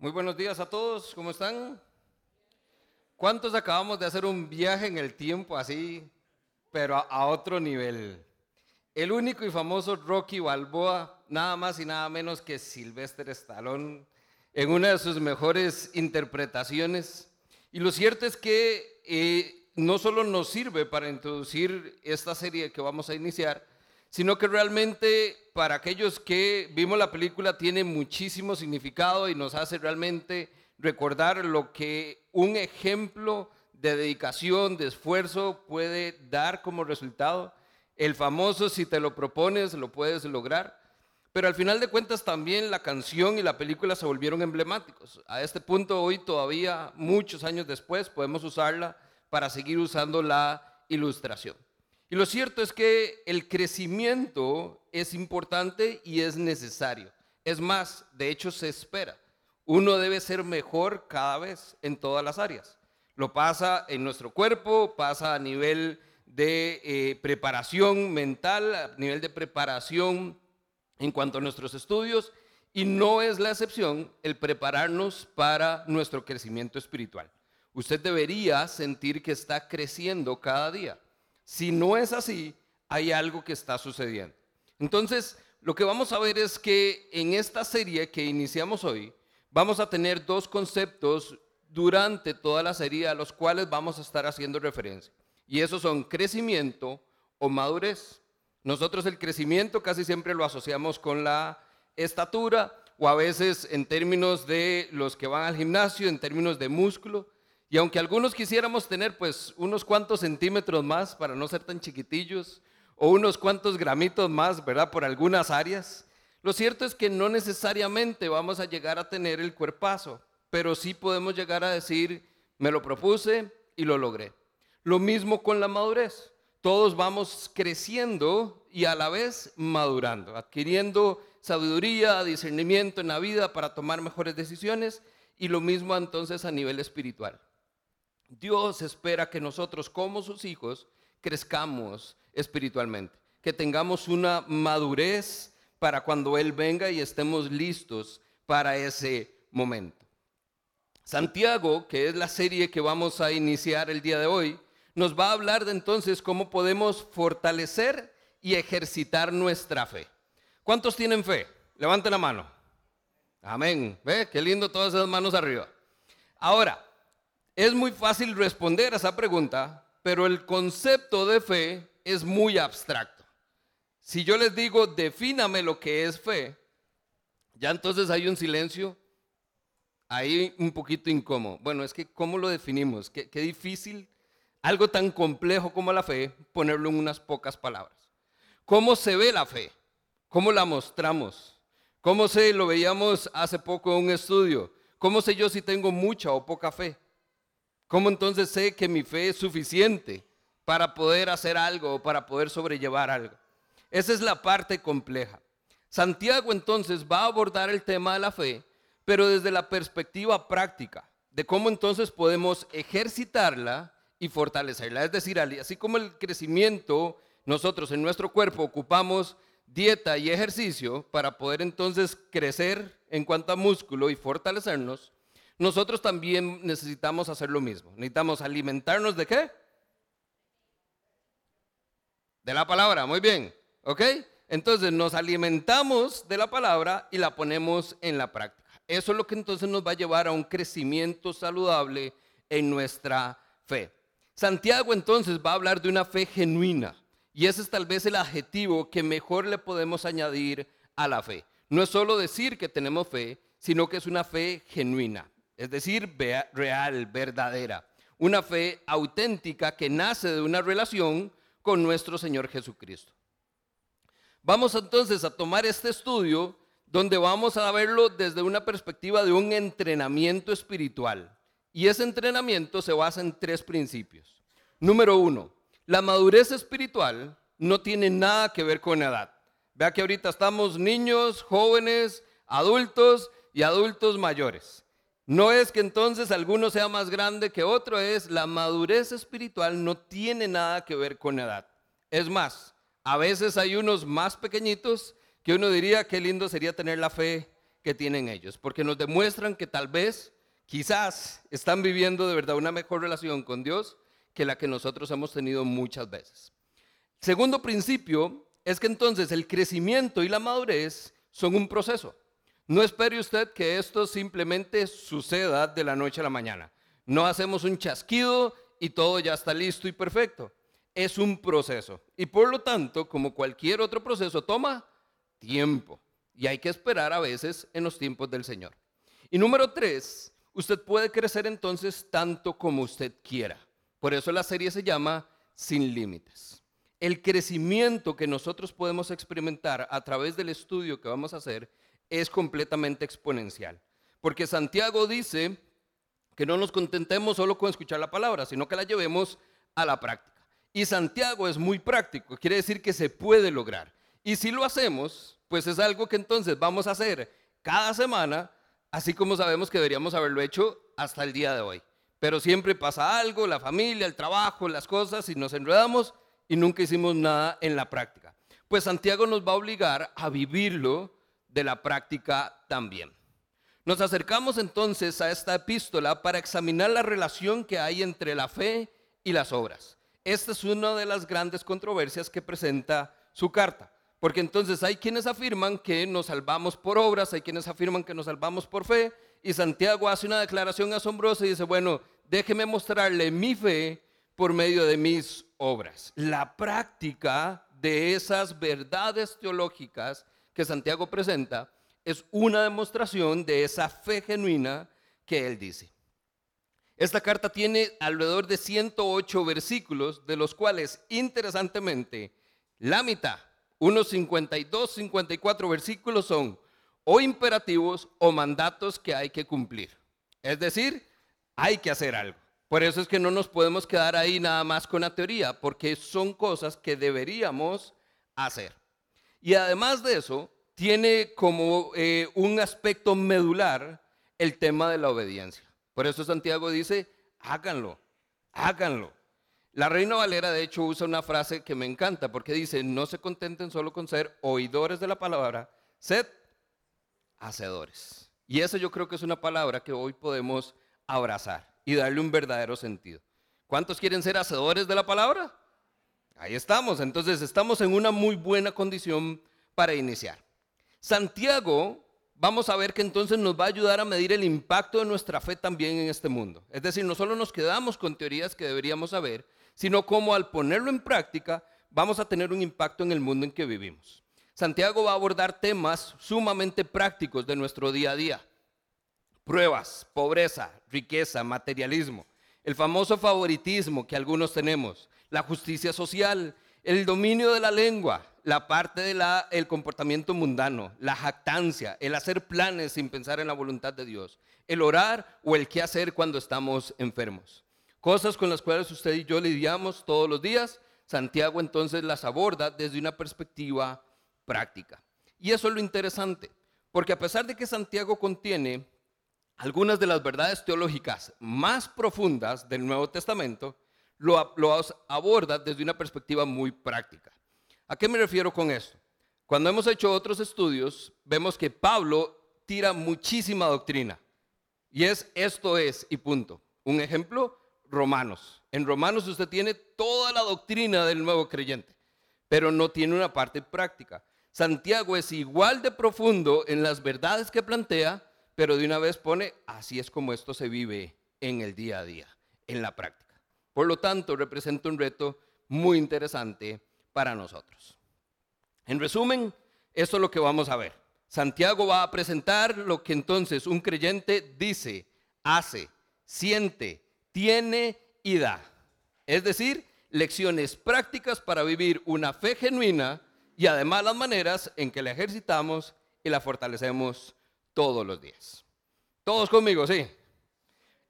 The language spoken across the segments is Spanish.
Muy buenos días a todos, ¿cómo están? ¿Cuántos acabamos de hacer un viaje en el tiempo así, pero a, otro nivel? El único y famoso Rocky Balboa, nada más y nada menos que Sylvester Stallone, en una de sus mejores interpretaciones. Y lo cierto es que eh, no solo nos sirve para introducir esta serie que vamos a iniciar, sino que realmente para aquellos que vimos la película tiene muchísimo significado y nos hace realmente recordar lo que un ejemplo de dedicación, de esfuerzo puede dar como resultado. El famoso, si te lo propones, lo puedes lograr. Pero al final de cuentas también la canción y la película se volvieron emblemáticos. A este punto hoy todavía, muchos años después, podemos usarla para seguir usando la ilustración. Y lo cierto es que el crecimiento es importante y es necesario. Es más, de hecho se espera. Uno debe ser mejor cada vez en todas las áreas. Lo pasa en nuestro cuerpo, pasa a nivel de eh, preparación mental, a nivel de preparación en cuanto a nuestros estudios, y no es la excepción el prepararnos para nuestro crecimiento espiritual. Usted debería sentir que está creciendo cada día. Si no es así, hay algo que está sucediendo. Entonces, lo que vamos a ver es que en esta serie que iniciamos hoy, vamos a tener dos conceptos durante toda la serie a los cuales vamos a estar haciendo referencia. Y esos son crecimiento o madurez. Nosotros el crecimiento casi siempre lo asociamos con la estatura o a veces en términos de los que van al gimnasio, en términos de músculo. Y aunque algunos quisiéramos tener pues unos cuantos centímetros más para no ser tan chiquitillos o unos cuantos gramitos más, ¿verdad? Por algunas áreas, lo cierto es que no necesariamente vamos a llegar a tener el cuerpazo, pero sí podemos llegar a decir, me lo propuse y lo logré. Lo mismo con la madurez. Todos vamos creciendo y a la vez madurando, adquiriendo sabiduría, discernimiento en la vida para tomar mejores decisiones y lo mismo entonces a nivel espiritual. Dios espera que nosotros como sus hijos crezcamos espiritualmente, que tengamos una madurez para cuando Él venga y estemos listos para ese momento. Santiago, que es la serie que vamos a iniciar el día de hoy, nos va a hablar de entonces cómo podemos fortalecer y ejercitar nuestra fe. ¿Cuántos tienen fe? Levanten la mano. Amén. ¿Ve? Qué lindo todas esas manos arriba. Ahora, es muy fácil responder a esa pregunta, pero el concepto de fe es muy abstracto. Si yo les digo, defíname lo que es fe, ya entonces hay un silencio ahí un poquito incómodo. Bueno, es que ¿cómo lo definimos? Qué, qué difícil, algo tan complejo como la fe, ponerlo en unas pocas palabras. ¿Cómo se ve la fe? ¿Cómo la mostramos? ¿Cómo se lo veíamos hace poco en un estudio? ¿Cómo sé yo si tengo mucha o poca fe? ¿Cómo entonces sé que mi fe es suficiente para poder hacer algo o para poder sobrellevar algo? Esa es la parte compleja. Santiago entonces va a abordar el tema de la fe, pero desde la perspectiva práctica, de cómo entonces podemos ejercitarla y fortalecerla. Es decir, así como el crecimiento, nosotros en nuestro cuerpo ocupamos dieta y ejercicio para poder entonces crecer en cuanto a músculo y fortalecernos, nosotros también necesitamos hacer lo mismo. Necesitamos alimentarnos de qué? De la palabra, muy bien. ¿Ok? Entonces nos alimentamos de la palabra y la ponemos en la práctica. Eso es lo que entonces nos va a llevar a un crecimiento saludable en nuestra fe. Santiago entonces va a hablar de una fe genuina y ese es tal vez el adjetivo que mejor le podemos añadir a la fe. No es solo decir que tenemos fe, sino que es una fe genuina es decir, real, verdadera. Una fe auténtica que nace de una relación con nuestro Señor Jesucristo. Vamos entonces a tomar este estudio donde vamos a verlo desde una perspectiva de un entrenamiento espiritual. Y ese entrenamiento se basa en tres principios. Número uno, la madurez espiritual no tiene nada que ver con edad. Vea que ahorita estamos niños, jóvenes, adultos y adultos mayores. No es que entonces alguno sea más grande que otro, es la madurez espiritual no tiene nada que ver con edad. Es más, a veces hay unos más pequeñitos que uno diría qué lindo sería tener la fe que tienen ellos, porque nos demuestran que tal vez, quizás, están viviendo de verdad una mejor relación con Dios que la que nosotros hemos tenido muchas veces. Segundo principio es que entonces el crecimiento y la madurez son un proceso. No espere usted que esto simplemente suceda de la noche a la mañana. No hacemos un chasquido y todo ya está listo y perfecto. Es un proceso. Y por lo tanto, como cualquier otro proceso, toma tiempo. Y hay que esperar a veces en los tiempos del Señor. Y número tres, usted puede crecer entonces tanto como usted quiera. Por eso la serie se llama Sin Límites. El crecimiento que nosotros podemos experimentar a través del estudio que vamos a hacer es completamente exponencial. Porque Santiago dice que no nos contentemos solo con escuchar la palabra, sino que la llevemos a la práctica. Y Santiago es muy práctico, quiere decir que se puede lograr. Y si lo hacemos, pues es algo que entonces vamos a hacer cada semana, así como sabemos que deberíamos haberlo hecho hasta el día de hoy. Pero siempre pasa algo, la familia, el trabajo, las cosas, y nos enredamos y nunca hicimos nada en la práctica. Pues Santiago nos va a obligar a vivirlo de la práctica también. Nos acercamos entonces a esta epístola para examinar la relación que hay entre la fe y las obras. Esta es una de las grandes controversias que presenta su carta, porque entonces hay quienes afirman que nos salvamos por obras, hay quienes afirman que nos salvamos por fe, y Santiago hace una declaración asombrosa y dice, bueno, déjeme mostrarle mi fe por medio de mis obras. La práctica de esas verdades teológicas que Santiago presenta es una demostración de esa fe genuina que él dice. Esta carta tiene alrededor de 108 versículos, de los cuales, interesantemente, la mitad, unos 52, 54 versículos son o imperativos o mandatos que hay que cumplir. Es decir, hay que hacer algo. Por eso es que no nos podemos quedar ahí nada más con la teoría, porque son cosas que deberíamos hacer. Y además de eso, tiene como eh, un aspecto medular el tema de la obediencia. Por eso Santiago dice, háganlo, háganlo. La Reina Valera, de hecho, usa una frase que me encanta porque dice, no se contenten solo con ser oidores de la palabra, sed hacedores. Y eso yo creo que es una palabra que hoy podemos abrazar y darle un verdadero sentido. ¿Cuántos quieren ser hacedores de la palabra? Ahí estamos, entonces estamos en una muy buena condición para iniciar. Santiago, vamos a ver que entonces nos va a ayudar a medir el impacto de nuestra fe también en este mundo. Es decir, no solo nos quedamos con teorías que deberíamos saber, sino cómo al ponerlo en práctica vamos a tener un impacto en el mundo en que vivimos. Santiago va a abordar temas sumamente prácticos de nuestro día a día. Pruebas, pobreza, riqueza, materialismo, el famoso favoritismo que algunos tenemos, la justicia social, el dominio de la lengua, la parte del comportamiento mundano, la jactancia, el hacer planes sin pensar en la voluntad de Dios, el orar o el qué hacer cuando estamos enfermos. Cosas con las cuales usted y yo lidiamos todos los días, Santiago entonces las aborda desde una perspectiva práctica. Y eso es lo interesante, porque a pesar de que Santiago contiene algunas de las verdades teológicas más profundas del Nuevo Testamento, lo, aborda desde una perspectiva muy práctica. ¿A qué me refiero con esto? Cuando hemos hecho otros estudios, vemos que Pablo tira muchísima doctrina. Y es esto es y punto. Un ejemplo, Romanos. En Romanos usted tiene toda la doctrina del nuevo creyente, pero no tiene una parte práctica. Santiago es igual de profundo en las verdades que plantea, pero de una vez pone, así es como esto se vive en el día a día, en la práctica. Por lo tanto, representa un reto muy interesante para nosotros. En resumen, esto es lo que vamos a ver. Santiago va a presentar lo que entonces un creyente dice, hace, siente, tiene y da. Es decir, lecciones prácticas para vivir una fe genuina y además las maneras en que la ejercitamos y la fortalecemos todos los días. Todos conmigo, sí.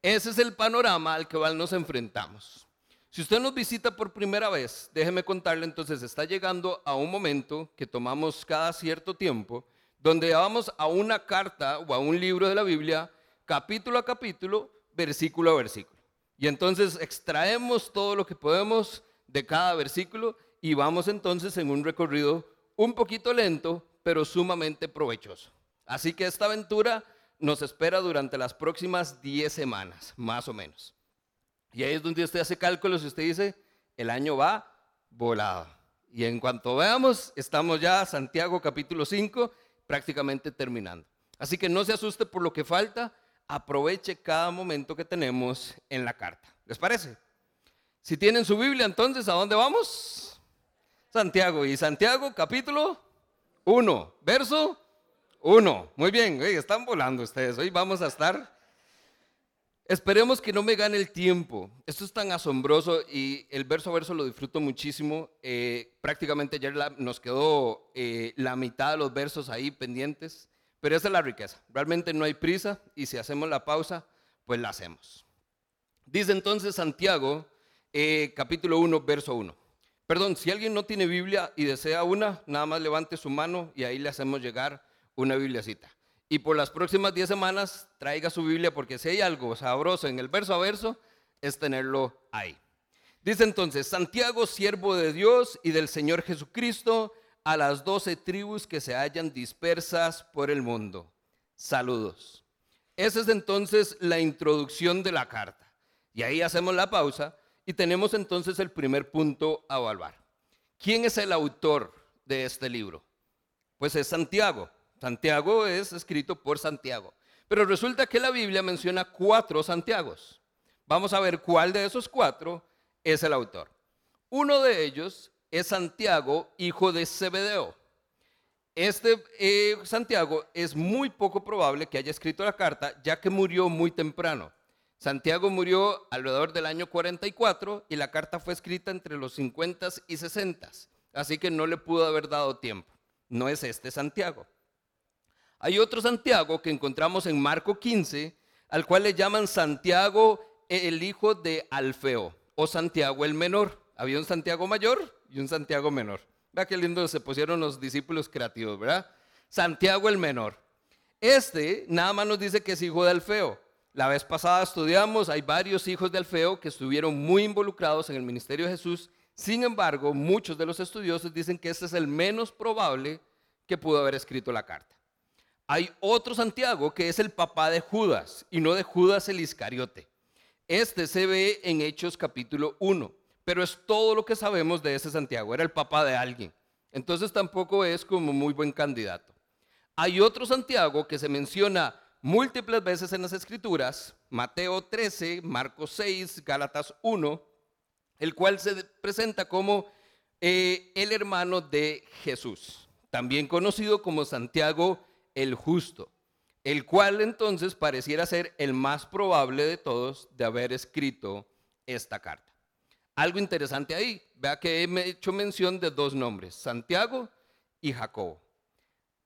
Ese es el panorama al que nos enfrentamos. Si usted nos visita por primera vez, déjeme contarle entonces, está llegando a un momento que tomamos cada cierto tiempo, donde vamos a una carta o a un libro de la Biblia, capítulo a capítulo, versículo a versículo. Y entonces extraemos todo lo que podemos de cada versículo y vamos entonces en un recorrido un poquito lento, pero sumamente provechoso. Así que esta aventura nos espera durante las próximas 10 semanas, más o menos. Y ahí es donde usted hace cálculos y usted dice, el año va volado. Y en cuanto veamos, estamos ya Santiago capítulo 5, prácticamente terminando. Así que no se asuste por lo que falta, aproveche cada momento que tenemos en la carta. ¿Les parece? Si tienen su Biblia, entonces, ¿a dónde vamos? Santiago. Y Santiago capítulo 1, verso 1. Muy bien, están volando ustedes. Hoy vamos a estar Esperemos que no me gane el tiempo. Esto es tan asombroso y el verso a verso lo disfruto muchísimo. Eh, prácticamente ayer nos quedó eh, la mitad de los versos ahí pendientes, pero esa es la riqueza. Realmente no hay prisa y si hacemos la pausa, pues la hacemos. Dice entonces Santiago, eh, capítulo 1, verso 1. Perdón, si alguien no tiene Biblia y desea una, nada más levante su mano y ahí le hacemos llegar una Bibliacita y por las próximas 10 semanas traiga su Biblia porque si hay algo sabroso en el verso a verso, es tenerlo ahí. Dice entonces, Santiago, siervo de Dios y del Señor Jesucristo, a las doce tribus que se hallan dispersas por el mundo. Saludos. Esa es entonces la introducción de la carta. Y ahí hacemos la pausa y tenemos entonces el primer punto a evaluar. ¿Quién es el autor de este libro? Pues es Santiago. Santiago es escrito por Santiago. Pero resulta que la Biblia menciona cuatro Santiagos. Vamos a ver cuál de esos cuatro es el autor. Uno de ellos es Santiago, hijo de Zebedeo. Este eh, Santiago es muy poco probable que haya escrito la carta, ya que murió muy temprano. Santiago murió alrededor del año 44 y la carta fue escrita entre los 50 y 60, así que no le pudo haber dado tiempo. No es este Santiago. Hay otro Santiago que encontramos en Marco 15, al cual le llaman Santiago el hijo de Alfeo o Santiago el menor. Había un Santiago mayor y un Santiago menor. Vea qué lindo se pusieron los discípulos creativos, ¿verdad? Santiago el menor. Este nada más nos dice que es hijo de Alfeo. La vez pasada estudiamos, hay varios hijos de Alfeo que estuvieron muy involucrados en el ministerio de Jesús. Sin embargo, muchos de los estudiosos dicen que este es el menos probable que pudo haber escrito la carta. Hay otro Santiago que es el papá de Judas y no de Judas el Iscariote. Este se ve en Hechos capítulo 1, pero es todo lo que sabemos de ese Santiago. Era el papá de alguien. Entonces tampoco es como muy buen candidato. Hay otro Santiago que se menciona múltiples veces en las Escrituras, Mateo 13, Marcos 6, Gálatas 1, el cual se presenta como eh, el hermano de Jesús, también conocido como Santiago el justo, el cual entonces pareciera ser el más probable de todos de haber escrito esta carta. Algo interesante ahí, vea que he hecho mención de dos nombres, Santiago y Jacobo.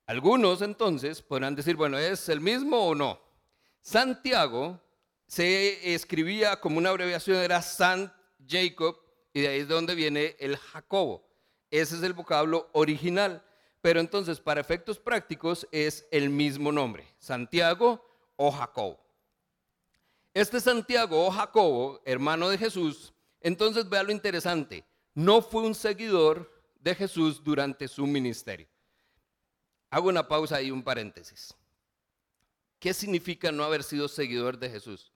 Algunos entonces podrán decir, bueno, ¿es el mismo o no? Santiago se escribía como una abreviación, era Sant Jacob, y de ahí es de donde viene el Jacobo. Ese es el vocablo original pero entonces para efectos prácticos es el mismo nombre, Santiago o Jacobo. Este Santiago o Jacobo, hermano de Jesús, entonces vea lo interesante, no fue un seguidor de Jesús durante su ministerio. Hago una pausa y un paréntesis. ¿Qué significa no haber sido seguidor de Jesús?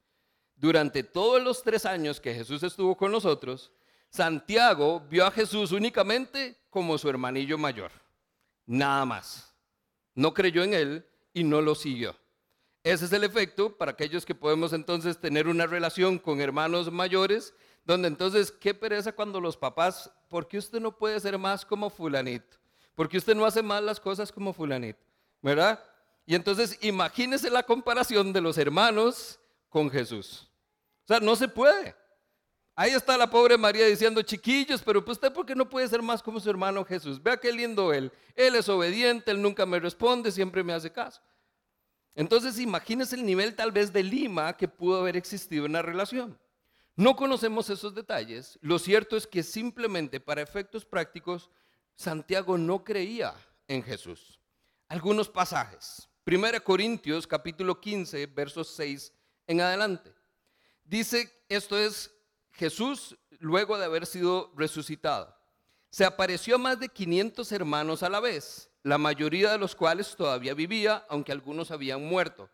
Durante todos los tres años que Jesús estuvo con nosotros, Santiago vio a Jesús únicamente como su hermanillo mayor nada más. No creyó en él y no lo siguió. Ese es el efecto para aquellos que podemos entonces tener una relación con hermanos mayores, donde entonces, qué pereza cuando los papás, ¿por qué usted no puede ser más como fulanito? ¿Por qué usted no hace más las cosas como fulanito? ¿Verdad? Y entonces imagínese la comparación de los hermanos con Jesús. O sea, no se puede. Ahí está la pobre María diciendo, chiquillos, pero pues usted por qué no puede ser más como su hermano Jesús. Vea qué lindo él. Él es obediente, él nunca me responde, siempre me hace caso. Entonces imagínese el nivel tal vez de lima que pudo haber existido en la relación. No conocemos esos detalles. Lo cierto es que simplemente para efectos prácticos, Santiago no creía en Jesús. Algunos pasajes. 1 Corintios capítulo 15, versos 6 en adelante. Dice, esto es Jesús, luego de haber sido resucitado, se apareció a más de 500 hermanos a la vez, la mayoría de los cuales todavía vivía, aunque algunos habían muerto.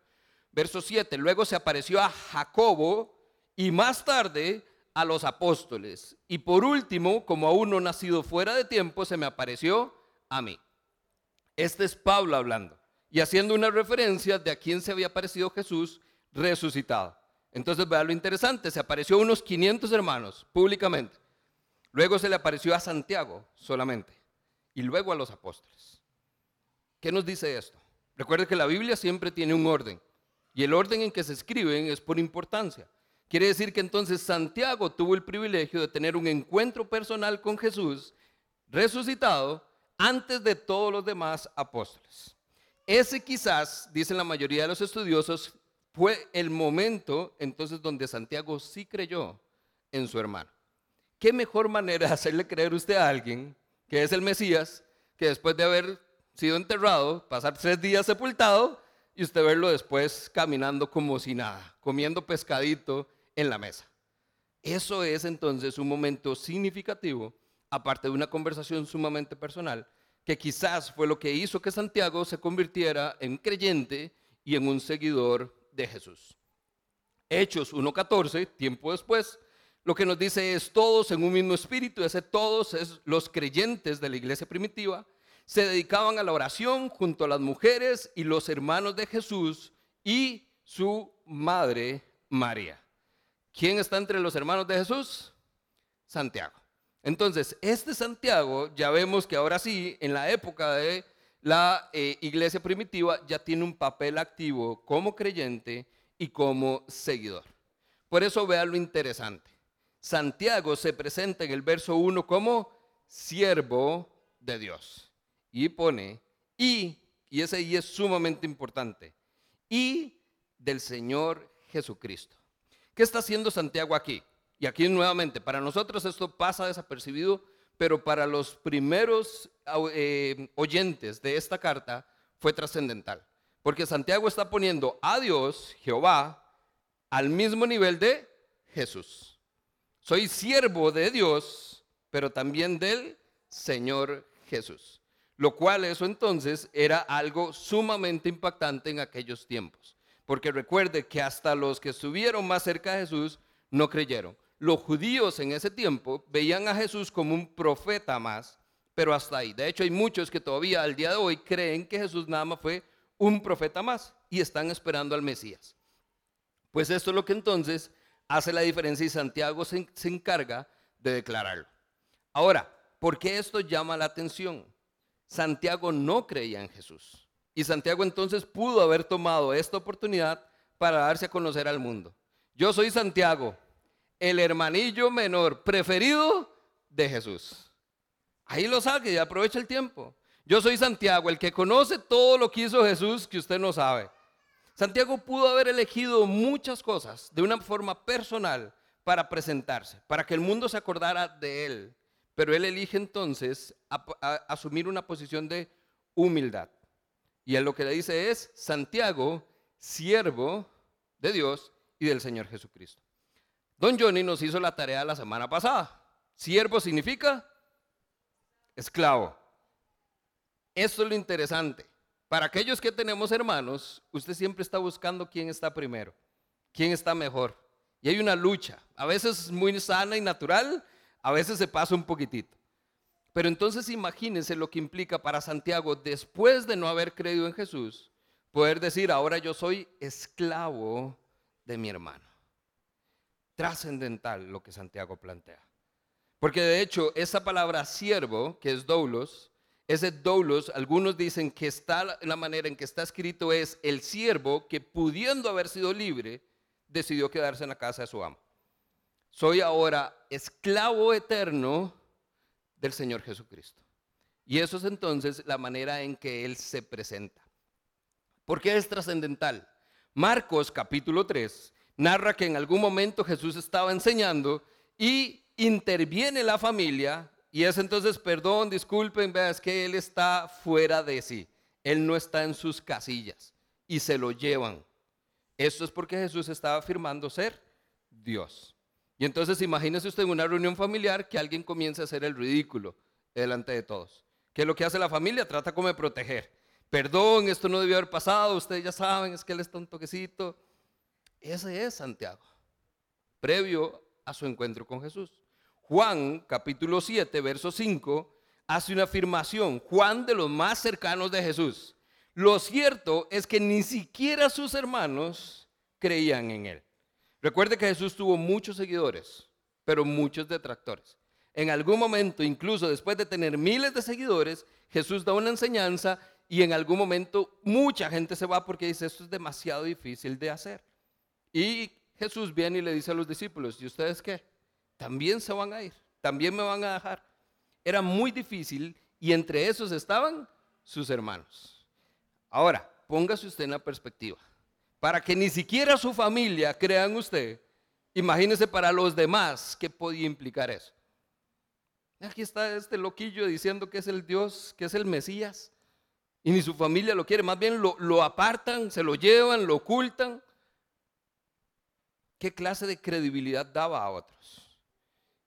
Verso 7, luego se apareció a Jacobo y más tarde a los apóstoles. Y por último, como aún no nacido fuera de tiempo, se me apareció a mí. Este es Pablo hablando y haciendo una referencia de a quién se había aparecido Jesús resucitado. Entonces, vea lo interesante, se apareció a unos 500 hermanos públicamente. Luego se le apareció a Santiago solamente y luego a los apóstoles. ¿Qué nos dice esto? Recuerde que la Biblia siempre tiene un orden y el orden en que se escriben es por importancia. Quiere decir que entonces Santiago tuvo el privilegio de tener un encuentro personal con Jesús resucitado antes de todos los demás apóstoles. Ese quizás, dicen la mayoría de los estudiosos, fue el momento entonces donde Santiago sí creyó en su hermano. ¿Qué mejor manera de hacerle creer usted a alguien que es el Mesías, que después de haber sido enterrado, pasar tres días sepultado y usted verlo después caminando como si nada, comiendo pescadito en la mesa? Eso es entonces un momento significativo aparte de una conversación sumamente personal, que quizás fue lo que hizo que Santiago se convirtiera en creyente y en un seguidor de Jesús. Hechos 1.14, tiempo después, lo que nos dice es todos en un mismo espíritu, ese todos es los creyentes de la iglesia primitiva, se dedicaban a la oración junto a las mujeres y los hermanos de Jesús y su madre María. ¿Quién está entre los hermanos de Jesús? Santiago. Entonces, este Santiago, ya vemos que ahora sí, en la época de la eh, iglesia primitiva, ya tiene un papel activo como creyente y como seguidor. Por eso vea lo interesante. Santiago se presenta en el verso 1 como siervo de Dios. Y pone, y, y ese y es sumamente importante, y del Señor Jesucristo. ¿Qué está haciendo Santiago aquí? Y aquí nuevamente, para nosotros esto pasa desapercibido, pero para los primeros eh, oyentes de esta carta fue trascendental. Porque Santiago está poniendo a Dios, Jehová, al mismo nivel de Jesús. Soy siervo de Dios, pero también del Señor Jesús. Lo cual eso entonces era algo sumamente impactante en aquellos tiempos. Porque recuerde que hasta los que estuvieron más cerca de Jesús no creyeron los judíos en ese tiempo veían a Jesús como un profeta más, pero hasta ahí. De hecho, hay muchos que todavía al día de hoy creen que Jesús nada más fue un profeta más y están esperando al Mesías. Pues esto es lo que entonces hace la diferencia y Santiago se, se encarga de declararlo. Ahora, ¿por qué esto llama la atención? Santiago no creía en Jesús. Y Santiago entonces pudo haber tomado esta oportunidad para darse a conocer al mundo. Yo soy Santiago, el hermanillo menor preferido de Jesús. Ahí lo saque y aprovecha el tiempo. Yo soy Santiago, el que conoce todo lo que hizo Jesús que usted no sabe. Santiago pudo haber elegido muchas cosas de una forma personal para presentarse, para que el mundo se acordara de él. Pero él elige entonces asumir una posición de humildad. Y él lo que le dice es, Santiago, siervo de Dios y del Señor Jesucristo. Don Johnny nos hizo la tarea la semana pasada. Siervo significa esclavo. Esto es lo interesante. Para aquellos que tenemos hermanos, usted siempre está buscando quién está primero, quién está mejor. Y hay una lucha, a veces muy sana y natural, a veces se pasa un poquitito. Pero entonces imagínense lo que implica para Santiago, después de no haber creído en Jesús, poder decir, ahora yo soy esclavo de mi hermano trascendental lo que Santiago plantea. Porque de hecho, esa palabra siervo, que es doulos, ese doulos, algunos dicen que está la manera en que está escrito es el siervo que pudiendo haber sido libre, decidió quedarse en la casa de su amo. Soy ahora esclavo eterno del Señor Jesucristo. Y eso es entonces la manera en que Él se presenta. ¿Por qué es trascendental? Marcos capítulo 3 narra que en algún momento Jesús estaba enseñando y interviene la familia y es entonces, perdón, disculpen, vea, es que él está fuera de sí, él no está en sus casillas y se lo llevan. Esto es porque Jesús estaba afirmando ser Dios. Y entonces imagínese usted en una reunión familiar que alguien comience a hacer el ridículo delante de todos. ¿Qué es lo que hace la familia? Trata como de proteger. Perdón, esto no debió haber pasado, ustedes ya saben, es que él está un toquecito. Ese es Santiago, previo a su encuentro con Jesús. Juan, capítulo 7, verso 5, hace una afirmación. Juan de los más cercanos de Jesús. Lo cierto es que ni siquiera sus hermanos creían en él. Recuerde que Jesús tuvo muchos seguidores, pero muchos detractores. En algún momento, incluso después de tener miles de seguidores, Jesús da una enseñanza y en algún momento mucha gente se va porque dice, esto es demasiado difícil de hacer. Y Jesús viene y le dice a los discípulos, ¿y ustedes qué? También se van a ir, también me van a dejar. Era muy difícil y entre esos estaban sus hermanos. Ahora, póngase usted en la perspectiva. Para que ni siquiera su familia crean usted, imagínese para los demás qué podía implicar eso. Aquí está este loquillo diciendo que es el Dios, que es el Mesías. Y ni su familia lo quiere, más bien lo, lo apartan, se lo llevan, lo ocultan. ¿Qué clase de credibilidad daba a otros?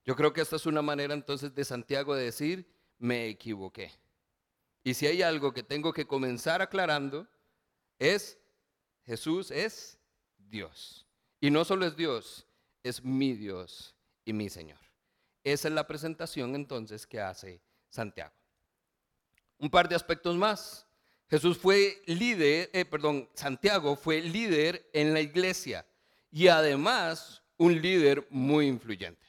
Yo creo que esta es una manera entonces de Santiago de decir, me equivoqué. Y si hay algo que tengo que comenzar aclarando, es Jesús es Dios. Y no solo es Dios, es mi Dios y mi Señor. Esa es la presentación entonces que hace Santiago. Un par de aspectos más. Jesús fue líder, eh, perdón, Santiago fue líder en la iglesia y además un líder muy influyente.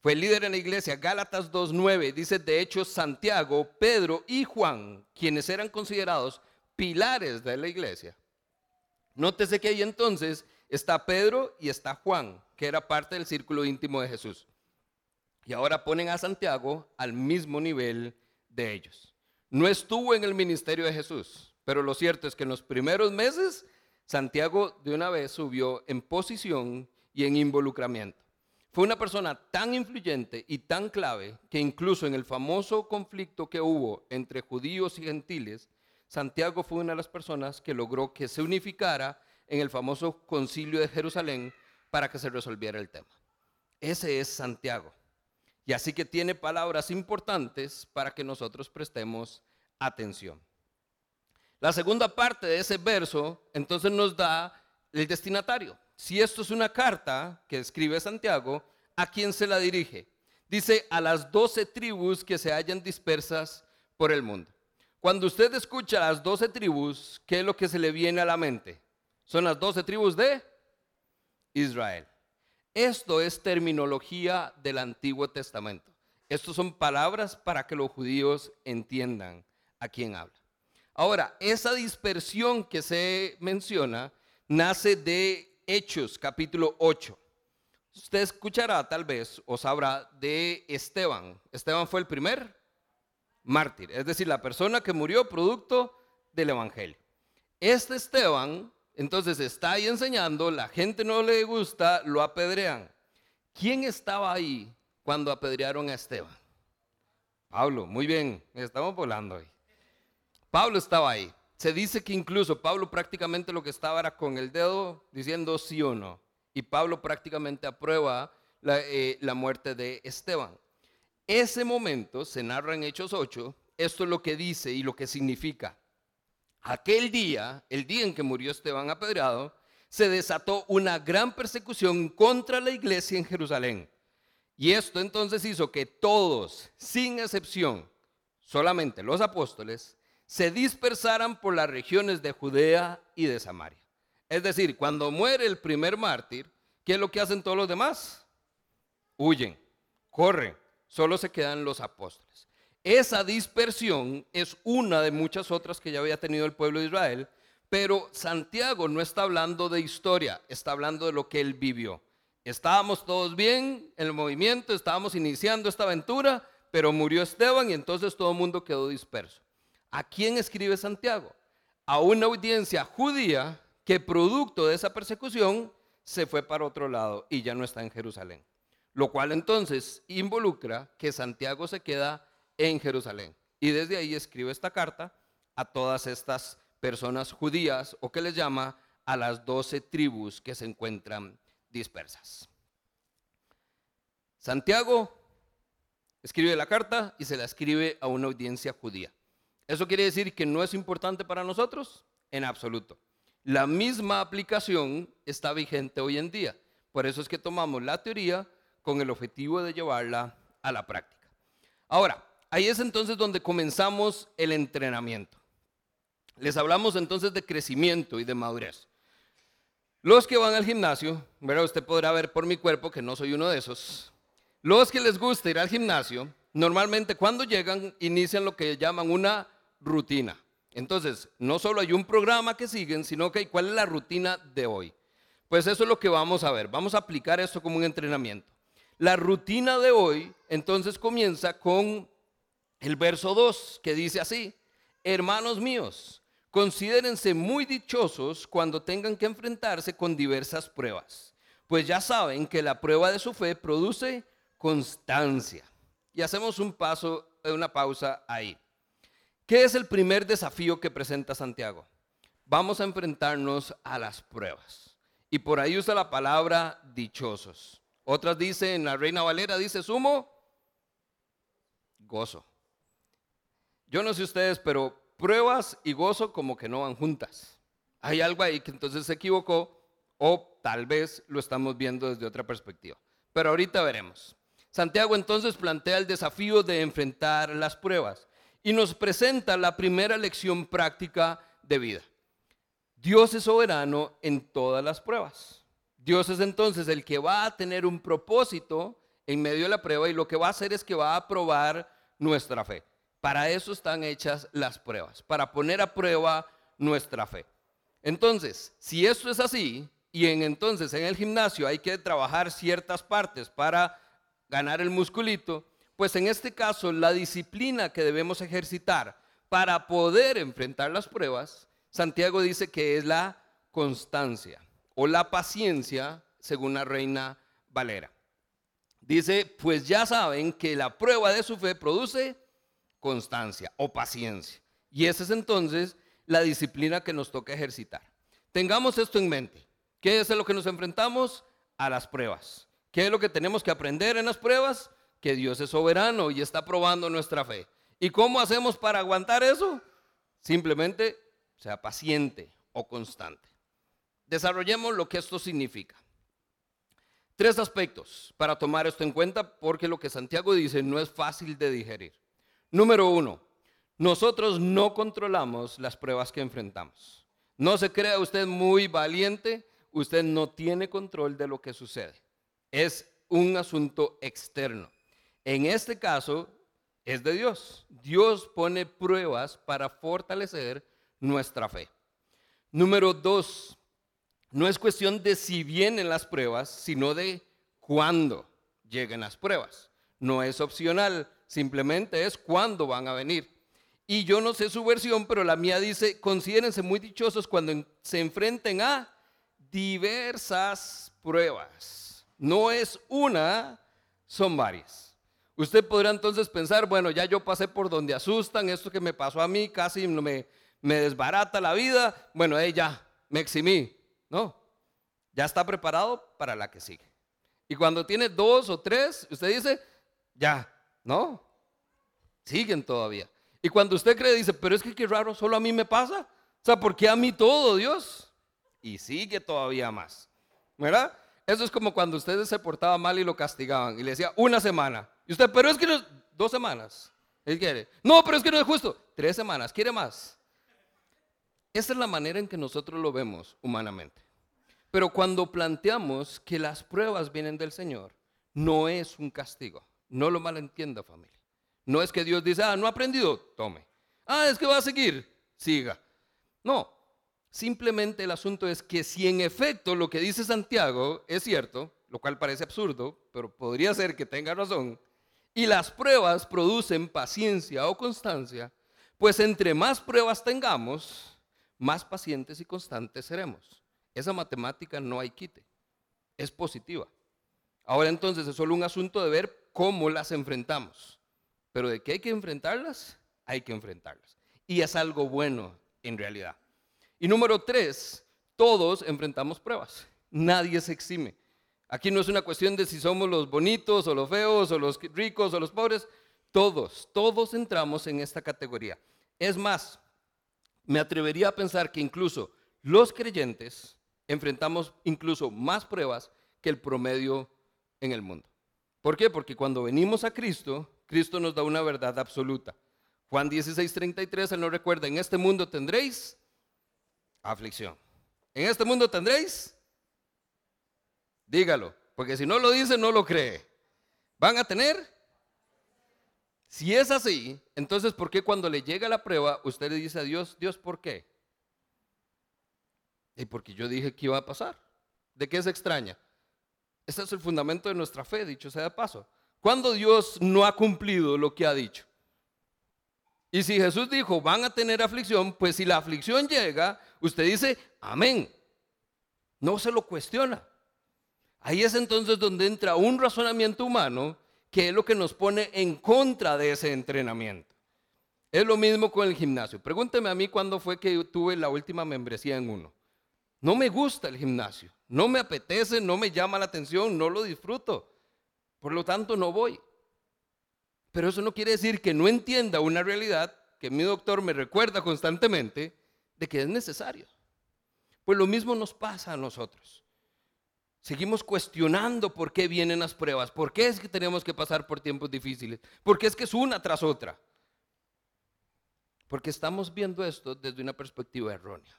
Fue líder en la iglesia. Gálatas 2.9 dice, de hecho, Santiago, Pedro y Juan, quienes eran considerados pilares de la iglesia. Nótese que ahí entonces está Pedro y está Juan, que era parte del círculo íntimo de Jesús. Y ahora ponen a Santiago al mismo nivel de ellos. No estuvo en el ministerio de Jesús, pero lo cierto es que en los primeros meses Santiago de una vez subió en posición y en involucramiento. Fue una persona tan influyente y tan clave que incluso en el famoso conflicto que hubo entre judíos y gentiles, Santiago fue una de las personas que logró que se unificara en el famoso concilio de Jerusalén para que se resolviera el tema. Ese es Santiago. Y así que tiene palabras importantes para que nosotros prestemos atención. La segunda parte de ese verso entonces nos da el destinatario. Si esto es una carta que escribe Santiago, ¿a quién se la dirige? Dice a las doce tribus que se hallan dispersas por el mundo. Cuando usted escucha las doce tribus, ¿qué es lo que se le viene a la mente? Son las doce tribus de Israel. Esto es terminología del Antiguo Testamento. Estas son palabras para que los judíos entiendan a quién habla. Ahora, esa dispersión que se menciona nace de Hechos capítulo 8. Usted escuchará tal vez o sabrá de Esteban. Esteban fue el primer mártir, es decir, la persona que murió producto del Evangelio. Este Esteban entonces está ahí enseñando, la gente no le gusta, lo apedrean. ¿Quién estaba ahí cuando apedrearon a Esteban? Pablo, muy bien, estamos volando hoy. Pablo estaba ahí. Se dice que incluso Pablo prácticamente lo que estaba era con el dedo diciendo sí o no. Y Pablo prácticamente aprueba la, eh, muerte de Esteban. Ese momento se narra en Hechos 8. Esto es lo que dice y lo que significa. Aquel día, el día en que murió Esteban apedreado, se desató una gran persecución contra la iglesia en Jerusalén. Y esto entonces hizo que todos, sin excepción, solamente los apóstoles, se dispersaran por las regiones de Judea y de Samaria. Es decir, cuando muere el primer mártir, ¿qué es lo que hacen todos los demás? Huyen, corren, solo se quedan los apóstoles. Esa dispersión es una de muchas otras que ya había tenido el pueblo de Israel, pero Santiago no está hablando de historia, está hablando de lo que él vivió. Estábamos todos bien en el movimiento, estábamos iniciando esta aventura, pero murió Esteban y entonces todo el mundo quedó disperso. ¿A quién escribe Santiago? A una audiencia judía que producto de esa persecución se fue para otro lado y ya no está en Jerusalén. Lo cual entonces involucra que Santiago se queda en Jerusalén. Y desde ahí escribe esta carta a todas estas personas judías o que les llama a las doce tribus que se encuentran dispersas. Santiago Escribe la carta y se la escribe a una audiencia judía. ¿Eso quiere decir que no es importante para nosotros? En absoluto. La misma aplicación está vigente hoy en día. Por eso es que tomamos la teoría con el objetivo de llevarla a la práctica. Ahora, ahí es entonces donde comenzamos el entrenamiento. Les hablamos entonces de crecimiento y de madurez. Los que van al gimnasio, ¿verdad? usted podrá ver por mi cuerpo que no soy uno de esos. Los que les gusta ir al gimnasio, normalmente cuando llegan inician lo que llaman una rutina. Entonces, no solo hay un programa que siguen, sino que hay cuál es la rutina de hoy. Pues eso es lo que vamos a ver. Vamos a aplicar esto como un entrenamiento. La rutina de hoy entonces comienza con el verso 2 que dice así, hermanos míos, considérense muy dichosos cuando tengan que enfrentarse con diversas pruebas, pues ya saben que la prueba de su fe produce constancia. Y hacemos un paso, una pausa ahí. ¿Qué es el primer desafío que presenta Santiago? Vamos a enfrentarnos a las pruebas. Y por ahí usa la palabra dichosos. Otras dicen, en la Reina Valera dice sumo gozo. Yo no sé ustedes, pero pruebas y gozo como que no van juntas. Hay algo ahí que entonces se equivocó o tal vez lo estamos viendo desde otra perspectiva. Pero ahorita veremos. Santiago entonces plantea el desafío de enfrentar las pruebas y nos presenta la primera lección práctica de vida. Dios es soberano en todas las pruebas. Dios es entonces el que va a tener un propósito en medio de la prueba y lo que va a hacer es que va a probar nuestra fe. Para eso están hechas las pruebas, para poner a prueba nuestra fe. Entonces, si esto es así, y en entonces en el gimnasio hay que trabajar ciertas partes para ganar el musculito, pues en este caso la disciplina que debemos ejercitar para poder enfrentar las pruebas, Santiago dice que es la constancia o la paciencia, según la reina Valera. Dice, pues ya saben que la prueba de su fe produce constancia o paciencia. Y esa es entonces la disciplina que nos toca ejercitar. Tengamos esto en mente. ¿Qué es lo que nos enfrentamos? A las pruebas. ¿Qué es lo que tenemos que aprender en las pruebas? Que Dios es soberano y está probando nuestra fe. ¿Y cómo hacemos para aguantar eso? Simplemente sea paciente o constante. Desarrollemos lo que esto significa. Tres aspectos para tomar esto en cuenta porque lo que Santiago dice no es fácil de digerir. Número uno, nosotros no controlamos las pruebas que enfrentamos. No se crea usted muy valiente, usted no tiene control de lo que sucede. Es un asunto externo. En este caso es de Dios. Dios pone pruebas para fortalecer nuestra fe. Número dos, no es cuestión de si vienen las pruebas, sino de cuándo lleguen las pruebas. No es opcional, simplemente es cuándo van a venir. Y yo no sé su versión, pero la mía dice, considérense muy dichosos cuando se enfrenten a diversas pruebas. No es una, son varias. Usted podrá entonces pensar, bueno, ya yo pasé por donde asustan, esto que me pasó a mí casi me, me desbarata la vida, bueno, eh, ya, me eximí. No, ya está preparado para la que sigue. Y cuando tiene dos o tres, usted dice, ya, no, siguen todavía. Y cuando usted cree, dice, pero es que qué raro, solo a mí me pasa. O sea, ¿por qué a mí todo, Dios? Y sigue todavía más. ¿Verdad? Eso es como cuando usted se portaba mal y lo castigaban y le decía una semana. Y usted, pero es que no, dos semanas. Él quiere. No, pero es que no es justo. Tres semanas. ¿Quiere más? Esa es la manera en que nosotros lo vemos humanamente. Pero cuando planteamos que las pruebas vienen del Señor, no es un castigo. No lo malentienda, familia. No es que Dios dice, ah, no ha aprendido, tome. Ah, es que va a seguir, siga. No, simplemente el asunto es que si en efecto lo que dice Santiago es cierto, lo cual parece absurdo, pero podría ser que tenga razón, y las pruebas producen paciencia o constancia, pues entre más pruebas tengamos, más pacientes y constantes seremos. Esa matemática no hay quite, es positiva. Ahora entonces es solo un asunto de ver cómo las enfrentamos. Pero de qué hay que enfrentarlas, hay que enfrentarlas. Y es algo bueno en realidad. Y número tres, todos enfrentamos pruebas. Nadie se exime. Aquí no es una cuestión de si somos los bonitos o los feos o los ricos o los pobres. Todos, todos entramos en esta categoría. Es más, me atrevería a pensar que incluso los creyentes enfrentamos incluso más pruebas que el promedio en el mundo. ¿Por qué? Porque cuando venimos a Cristo, Cristo nos da una verdad absoluta. Juan 16, 33, Él nos recuerda, en este mundo tendréis aflicción. En este mundo tendréis, dígalo, porque si no lo dice, no lo cree. ¿Van a tener? Si es así, entonces ¿por qué cuando le llega la prueba usted le dice a Dios, Dios, ¿por qué? Y porque yo dije que iba a pasar. ¿De qué se extraña? Ese es el fundamento de nuestra fe, dicho sea de paso. Cuando Dios no ha cumplido lo que ha dicho. Y si Jesús dijo, van a tener aflicción, pues si la aflicción llega, usted dice, amén. No se lo cuestiona. Ahí es entonces donde entra un razonamiento humano que es lo que nos pone en contra de ese entrenamiento. Es lo mismo con el gimnasio. Pregúnteme a mí cuándo fue que tuve la última membresía en uno. No me gusta el gimnasio, no me apetece, no me llama la atención, no lo disfruto. Por lo tanto, no voy. Pero eso no quiere decir que no entienda una realidad que mi doctor me recuerda constantemente de que es necesario. Pues lo mismo nos pasa a nosotros. Seguimos cuestionando por qué vienen las pruebas, por qué es que tenemos que pasar por tiempos difíciles, por qué es que es una tras otra. Porque estamos viendo esto desde una perspectiva errónea.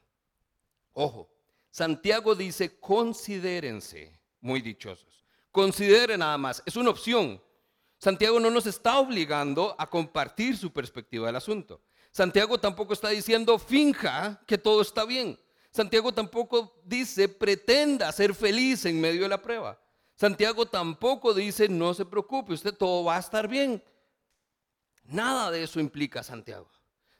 Ojo, Santiago dice, considérense muy dichosos. Consideren nada más, es una opción. Santiago no nos está obligando a compartir su perspectiva del asunto. Santiago tampoco está diciendo, finja que todo está bien. Santiago tampoco dice, pretenda ser feliz en medio de la prueba. Santiago tampoco dice, no se preocupe, usted todo va a estar bien. Nada de eso implica Santiago.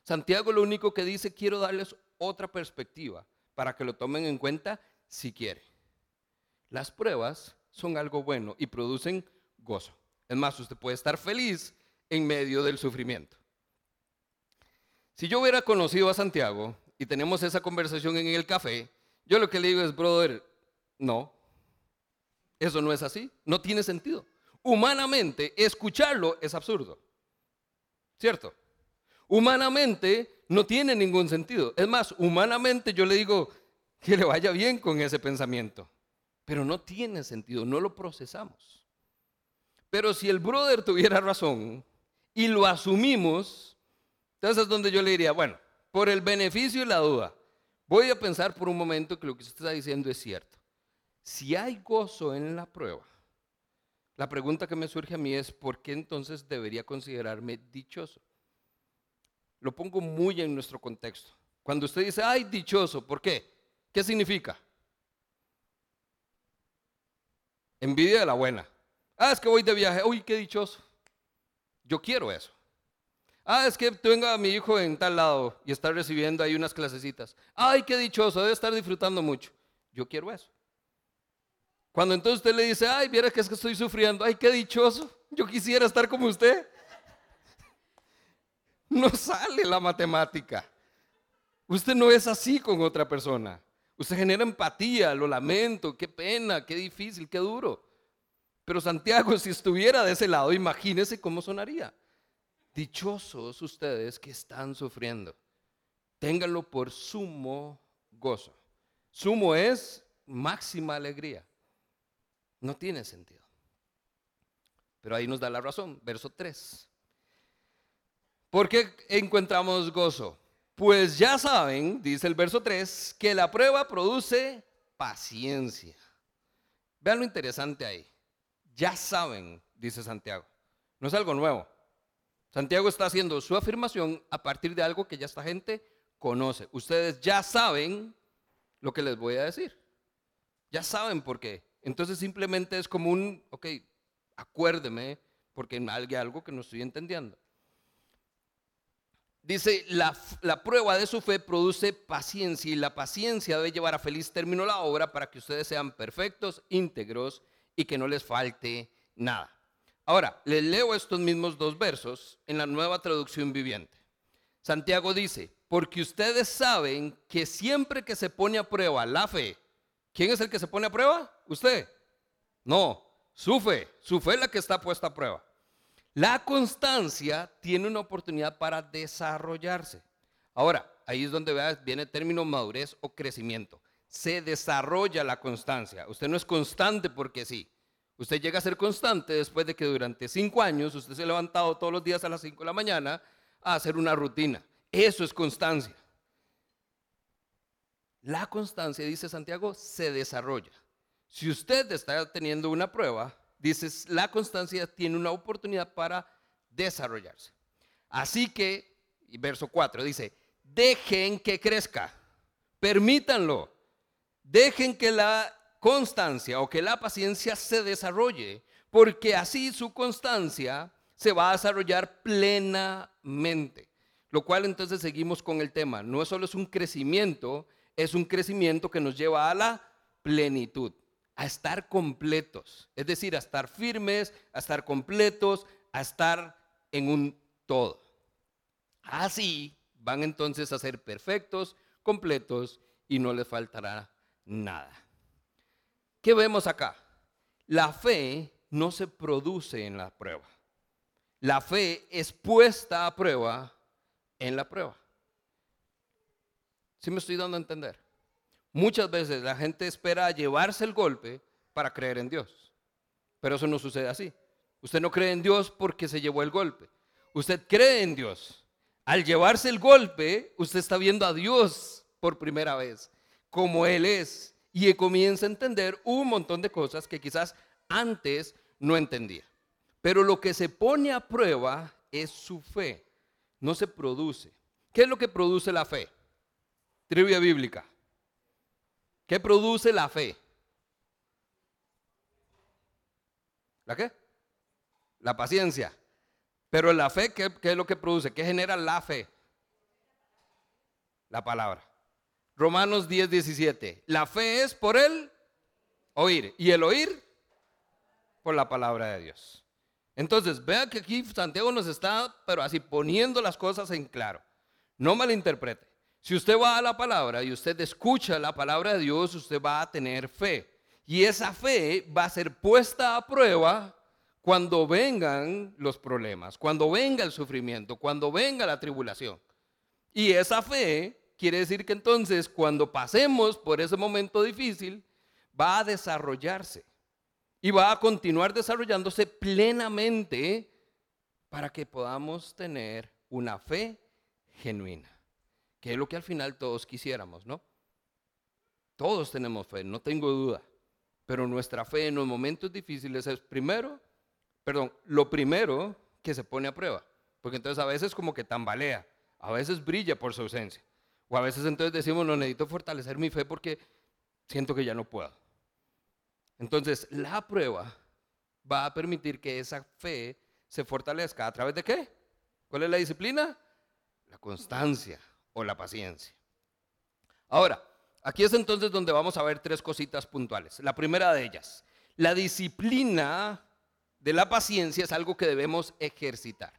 Santiago lo único que dice, quiero darles otra perspectiva para que lo tomen en cuenta si quiere. Las pruebas son algo bueno y producen gozo. Es más, usted puede estar feliz en medio del sufrimiento. Si yo hubiera conocido a Santiago y tenemos esa conversación en el café, yo lo que le digo es, brother, no, eso no es así, no tiene sentido. Humanamente, escucharlo es absurdo. ¿Cierto? Humanamente no tiene ningún sentido. Es más, humanamente yo le digo que le vaya bien con ese pensamiento, pero no tiene sentido, no lo procesamos. Pero si el brother tuviera razón y lo asumimos, entonces es donde yo le diría, bueno, por el beneficio y la duda, voy a pensar por un momento que lo que usted está diciendo es cierto. Si hay gozo en la prueba, la pregunta que me surge a mí es, ¿por qué entonces debería considerarme dichoso? Lo pongo muy en nuestro contexto. Cuando usted dice, ay, dichoso, ¿por qué? ¿Qué significa? Envidia de la buena. Ah, es que voy de viaje. Uy, qué dichoso. Yo quiero eso. Ah, es que tengo a mi hijo en tal lado y está recibiendo ahí unas clasecitas. Ay, qué dichoso, debe estar disfrutando mucho. Yo quiero eso. Cuando entonces usted le dice, ay, viera que es que estoy sufriendo. Ay, qué dichoso. Yo quisiera estar como usted. No sale la matemática. Usted no es así con otra persona. Usted genera empatía, lo lamento, qué pena, qué difícil, qué duro. Pero Santiago, si estuviera de ese lado, imagínese cómo sonaría. Dichosos ustedes que están sufriendo. Ténganlo por sumo gozo. Sumo es máxima alegría. No tiene sentido. Pero ahí nos da la razón. Verso 3. ¿Por qué encontramos gozo? Pues ya saben, dice el verso 3, que la prueba produce paciencia. Vean lo interesante ahí. Ya saben, dice Santiago. No es algo nuevo. Santiago está haciendo su afirmación a partir de algo que ya esta gente conoce. Ustedes ya saben lo que les voy a decir. Ya saben por qué. Entonces simplemente es como un, ok, acuérdeme porque hay algo que no estoy entendiendo. Dice, la, prueba de su fe produce paciencia y la paciencia debe llevar a feliz término la obra para que ustedes sean perfectos, íntegros y que no les falte nada. Ahora, les leo estos mismos dos versos en la nueva traducción viviente. Santiago dice, porque ustedes saben que siempre que se pone a prueba la fe, ¿quién es el que se pone a prueba? Usted. No, su fe, su fe es la que está puesta a prueba. La constancia tiene una oportunidad para desarrollarse. Ahora, ahí es donde viene el término madurez o crecimiento. Se desarrolla la constancia. Usted no es constante porque sí. Usted llega a ser constante después de que durante cinco años usted se ha levantado todos los días a las cinco de la mañana a hacer una rutina. Eso es constancia. La constancia, dice Santiago, se desarrolla. Si usted está teniendo una prueba, dices, la constancia tiene una oportunidad para desarrollarse. Así que, verso 4 dice, dejen que crezca, permítanlo, dejen que la constancia o que la paciencia se desarrolle, porque así su constancia se va a desarrollar plenamente. Lo cual entonces seguimos con el tema. No solo es un crecimiento, es un crecimiento que nos lleva a la plenitud a estar completos, es decir, a estar firmes, a estar completos, a estar en un todo. Así van entonces a ser perfectos, completos y no les faltará nada. ¿Qué vemos acá? La fe no se produce en la prueba. La fe es puesta a prueba en la prueba. ¿Sí me estoy dando a entender? Muchas veces la gente espera llevarse el golpe para creer en Dios. Pero eso no sucede así. Usted no cree en Dios porque se llevó el golpe. Usted cree en Dios. Al llevarse el golpe, usted está viendo a Dios por primera vez, como Él es, y comienza a entender un montón de cosas que quizás antes no entendía. Pero lo que se pone a prueba es su fe, no se produce. ¿Qué es lo que produce la fe? Trivia bíblica. ¿Qué produce la fe? ¿La qué? La paciencia. Pero la fe, ¿qué, es lo que produce? ¿Qué genera la fe? La palabra. Romanos 10, 17. La fe es por el oír. ¿Y el oír? Por la palabra de Dios. Entonces, vea que aquí Santiago nos está, pero así poniendo las cosas en claro. No malinterprete. Si usted va a la palabra y usted escucha la palabra de Dios, usted va a tener fe. Y esa fe va a ser puesta a prueba cuando vengan los problemas, cuando venga el sufrimiento, cuando venga la tribulación. Y esa fe quiere decir que entonces cuando pasemos por ese momento difícil, va a desarrollarse y va a continuar desarrollándose plenamente para que podamos tener una fe genuina que es lo que al final todos quisiéramos, ¿no? Todos tenemos fe, no tengo duda, pero nuestra fe en los momentos difíciles es primero, perdón, lo primero que se pone a prueba, porque entonces a veces como que tambalea, a veces brilla por su ausencia, o a veces entonces decimos, no necesito fortalecer mi fe porque siento que ya no puedo. Entonces, la prueba va a permitir que esa fe se fortalezca. ¿A través de qué? ¿Cuál es la disciplina? La constancia o la paciencia. Ahora, aquí es entonces donde vamos a ver tres cositas puntuales. La primera de ellas, la disciplina de la paciencia es algo que debemos ejercitar.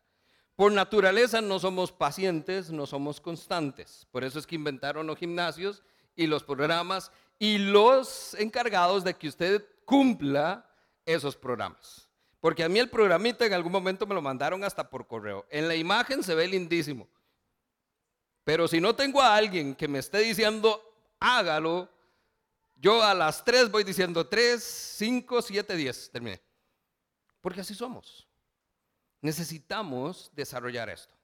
Por naturaleza no somos pacientes, no somos constantes. Por eso es que inventaron los gimnasios y los programas y los encargados de que usted cumpla esos programas. Porque a mí el programita en algún momento me lo mandaron hasta por correo. En la imagen se ve lindísimo. Pero si no tengo a alguien que me esté diciendo, hágalo, yo a las 3 voy diciendo 3, 5, 7, 10. Terminé. Porque así somos. Necesitamos desarrollar esto.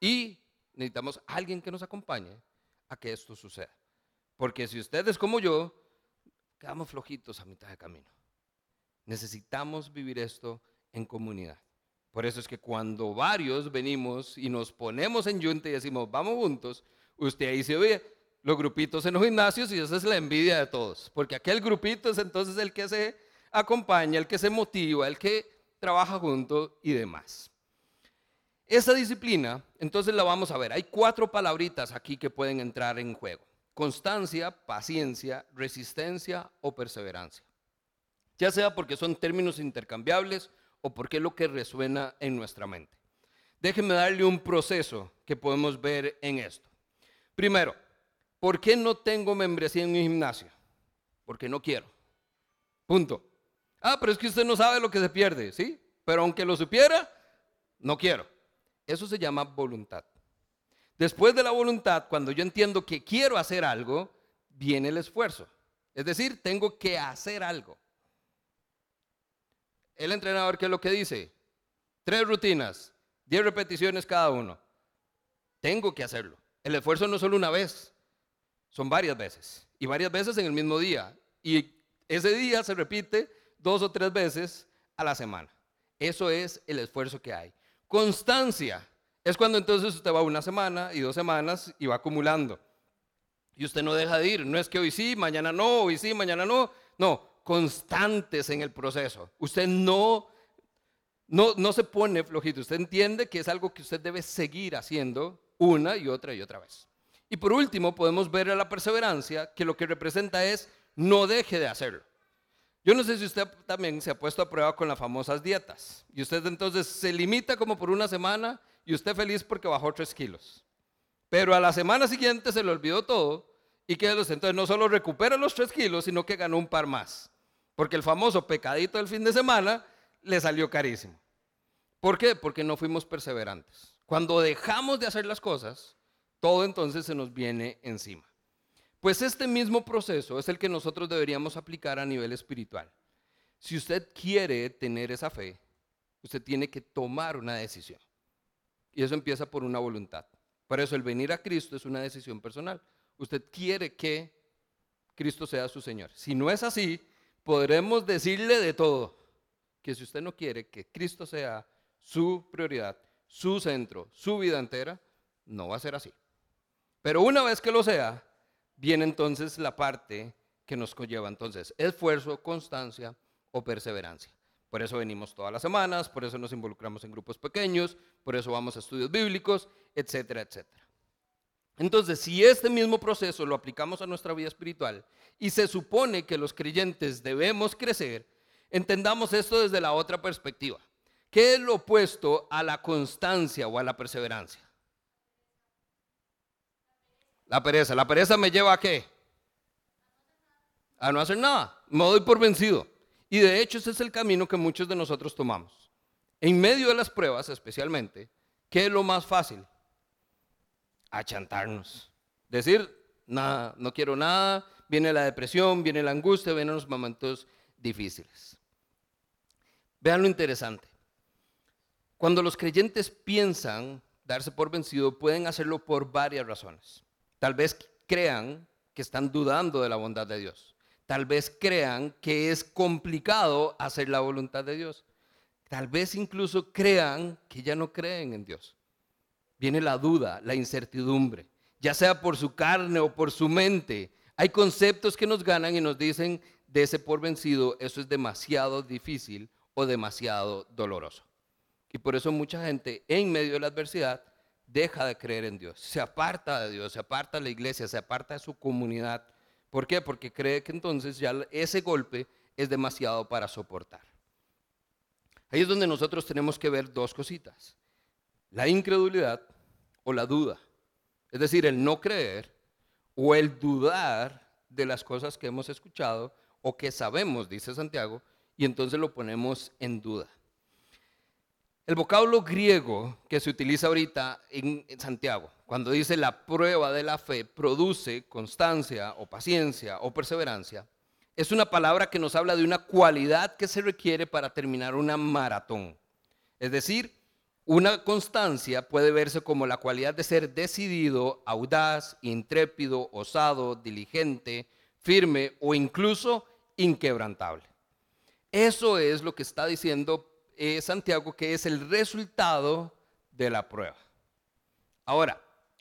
Y necesitamos a alguien que nos acompañe a que esto suceda. Porque si ustedes como yo, quedamos flojitos a mitad de camino. Necesitamos vivir esto en comunidad. Por eso es que cuando varios venimos y nos ponemos en yunta y decimos, vamos juntos, usted ahí se ve los grupitos en los gimnasios y esa es la envidia de todos. Porque aquel grupito es entonces el que se acompaña, el que se motiva, el que trabaja junto y demás. Esa disciplina, entonces la vamos a ver. Hay cuatro palabritas aquí que pueden entrar en juego. Constancia, paciencia, resistencia o perseverancia. Ya sea porque son términos intercambiables o por qué es lo que resuena en nuestra mente. Déjenme darle un proceso que podemos ver en esto. Primero, ¿por qué no tengo membresía en mi gimnasio? Porque no quiero. Punto. Ah, pero es que usted no sabe lo que se pierde, ¿sí? Pero aunque lo supiera, no quiero. Eso se llama voluntad. Después de la voluntad, cuando yo entiendo que quiero hacer algo, viene el esfuerzo. Es decir, tengo que hacer algo. El entrenador, ¿qué es lo que dice? Tres rutinas, diez repeticiones cada uno. Tengo que hacerlo. El esfuerzo no es solo una vez, son varias veces. Y varias veces en el mismo día. Y ese día se repite dos o tres veces a la semana. Eso es el esfuerzo que hay. Constancia es cuando entonces usted va una semana y dos semanas y va acumulando. Y usted no deja de ir. No es que hoy sí, mañana no, hoy sí, mañana no. No, constantes en el proceso. Usted no, no, no se pone flojito. Usted entiende que es algo que usted debe seguir haciendo una y otra y otra vez. Y por último, podemos ver a la perseverancia que lo que representa es no deje de hacerlo. Yo no sé si usted también se ha puesto a prueba con las famosas dietas. Y usted entonces se limita como por una semana y usted feliz porque bajó tres kilos. Pero a la semana siguiente se le olvidó todo y que entonces no solo recupera los tres kilos, sino que ganó un par más. Porque el famoso pecadito del fin de semana le salió carísimo. ¿Por qué? Porque no fuimos perseverantes. Cuando dejamos de hacer las cosas, todo entonces se nos viene encima. Pues este mismo proceso es el que nosotros deberíamos aplicar a nivel espiritual. Si usted quiere tener esa fe, usted tiene que tomar una decisión. Y eso empieza por una voluntad. Por eso el venir a Cristo es una decisión personal. Usted quiere que Cristo sea su Señor. Si no es así, podremos decirle de todo. Que si usted no quiere que Cristo sea su prioridad, su centro, su vida entera, no va a ser así. Pero una vez que lo sea, viene entonces la parte que nos conlleva entonces esfuerzo, constancia o perseverancia. Por eso venimos todas las semanas, por eso nos involucramos en grupos pequeños, por eso vamos a estudios bíblicos, etcétera, etcétera. Entonces, si este mismo proceso lo aplicamos a nuestra vida espiritual y se supone que los creyentes debemos crecer, entendamos esto desde la otra perspectiva. ¿Qué es lo opuesto a la constancia o a la perseverancia? La pereza. ¿La pereza me lleva a qué? A no hacer nada. Me doy por vencido. Y de hecho ese es el camino que muchos de nosotros tomamos. En medio de las pruebas especialmente, ¿qué es lo más fácil? Achantarnos. Decir, nada, no quiero nada, viene la depresión, viene la angustia, vienen los momentos difíciles. Vean lo interesante. Cuando los creyentes piensan darse por vencido, pueden hacerlo por varias razones. Tal vez crean que están dudando de la bondad de Dios. Tal vez crean que es complicado hacer la voluntad de Dios. Tal vez incluso crean que ya no creen en Dios. Viene la duda, la incertidumbre, ya sea por su carne o por su mente. Hay conceptos que nos ganan y nos dicen, de ese por vencido, eso es demasiado difícil o demasiado doloroso. Y por eso mucha gente en medio de la adversidad deja de creer en Dios, se aparta de Dios, se aparta de la iglesia, se aparta de su comunidad. ¿Por qué? Porque cree que entonces ya ese golpe es demasiado para soportar. Ahí es donde nosotros tenemos que ver dos cositas. La incredulidad o la duda. Es decir, el no creer o el dudar de las cosas que hemos escuchado o que sabemos, dice Santiago, y entonces lo ponemos en duda. El vocablo griego que se utiliza ahorita en Santiago, cuando dice la prueba de la fe produce constancia o paciencia o perseverancia, es una palabra que nos habla de una cualidad que se requiere para terminar una maratón. Es decir, una constancia puede verse como la cualidad de ser decidido, audaz, intrépido, osado, diligente, firme o incluso inquebrantable. Eso es lo que está diciendo eh, Santiago que es el resultado de la prueba. Ahora,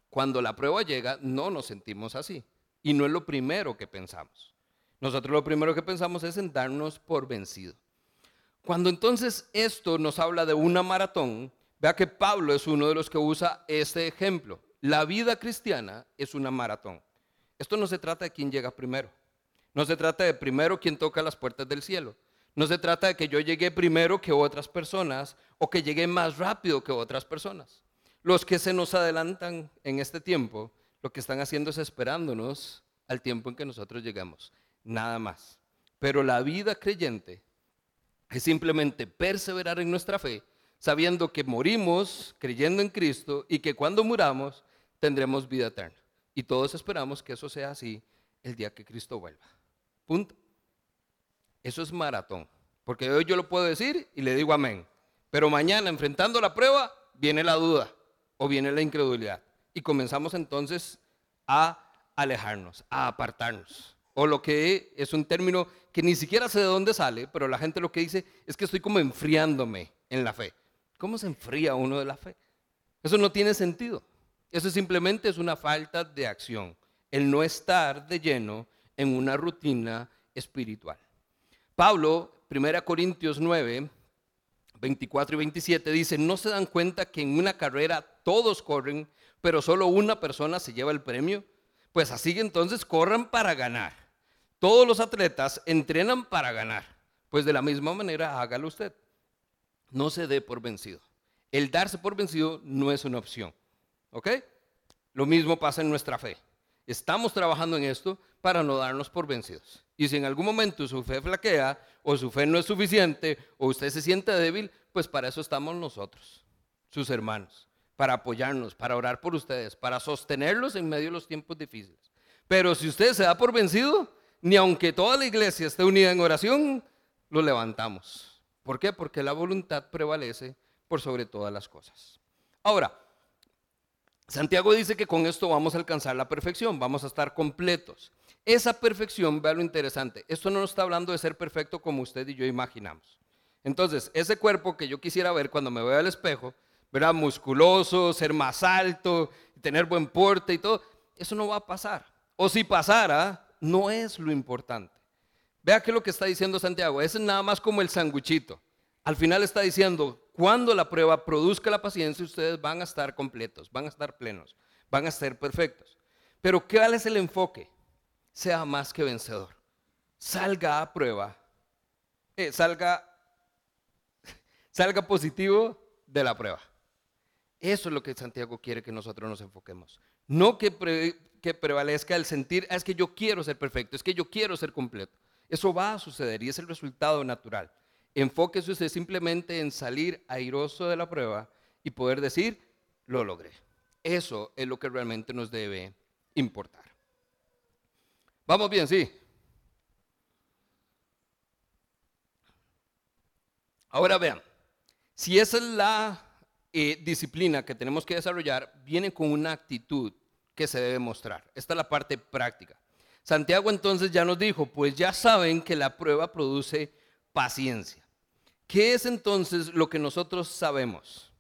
cuando la prueba llega, no nos sentimos así. Y no es lo primero que pensamos. Nosotros lo primero que pensamos es en darnos por vencido. Cuando entonces esto nos habla de una maratón, vea que Pablo es uno de los que usa este ejemplo. La vida cristiana es una maratón. Esto no se trata de quién llega primero. No se trata de primero quién toca las puertas del cielo. No se trata de que yo llegue primero que otras personas o que llegue más rápido que otras personas. Los que se nos adelantan en este tiempo, lo que están haciendo es esperándonos al tiempo en que nosotros llegamos. Nada más. Pero la vida creyente es simplemente perseverar en nuestra fe, sabiendo que morimos creyendo en Cristo y que cuando muramos tendremos vida eterna. Y todos esperamos que eso sea así el día que Cristo vuelva. Punto. Eso es maratón. Porque hoy yo lo puedo decir y le digo amén. Pero mañana, enfrentando la prueba, viene la duda o viene la incredulidad. Y comenzamos entonces a alejarnos, a apartarnos. O lo que es un término que ni siquiera sé de dónde sale, pero la gente lo que dice es que estoy como enfriándome en la fe. ¿Cómo se enfría uno de la fe? Eso no tiene sentido. Eso simplemente es una falta de acción. El no estar de lleno en una rutina espiritual. Pablo, 1 Corintios 9, 24 y 27 dice, ¿no se dan cuenta que en una carrera todos corren, pero solo una persona se lleva el premio? Pues así entonces corran para ganar. Todos los atletas entrenan para ganar. Pues de la misma manera hágalo usted. No se dé por vencido. El darse por vencido no es una opción. ¿Ok? Lo mismo pasa en nuestra fe. Estamos trabajando en esto para no darnos por vencidos. Y si en algún momento su fe flaquea o su fe no es suficiente o usted se siente débil, pues para eso estamos nosotros, sus hermanos, para apoyarnos, para orar por ustedes, para sostenerlos en medio de los tiempos difíciles. Pero si usted se da por vencido, ni aunque toda la iglesia esté unida en oración, lo levantamos. ¿Por qué? Porque la voluntad prevalece por sobre todas las cosas. Ahora, Santiago dice que con esto vamos a alcanzar la perfección, vamos a estar completos. Esa perfección, vea lo interesante, esto no nos está hablando de ser perfecto como usted y yo imaginamos. Entonces, ese cuerpo que yo quisiera ver cuando me veo al espejo, verá musculoso, ser más alto, tener buen porte y todo, eso no va a pasar. O si pasara, no es lo importante. Vea que lo que está diciendo Santiago, es nada más como el sanguchito. Al final está diciendo, cuando la prueba produzca la paciencia, ustedes van a estar completos, van a estar plenos, van a ser perfectos. Pero ¿cuál es el enfoque? Sea más que vencedor. Salga a prueba, eh, salga, salga positivo de la prueba. Eso es lo que Santiago quiere que nosotros nos enfoquemos. No que, que prevalezca el sentir, ah, es que yo quiero ser perfecto, es que yo quiero ser completo. Eso va a suceder y es el resultado natural. Enfóquese usted simplemente en salir airoso de la prueba y poder decir, lo logré. Eso es lo que realmente nos debe importar. Vamos bien, sí. Ahora vean, si esa es la eh, disciplina que tenemos que desarrollar, viene con una actitud que se debe mostrar. Esta es la parte práctica. Santiago entonces ya nos dijo, pues ya saben que la prueba produce paciencia. ¿Qué es entonces lo que nosotros sabemos?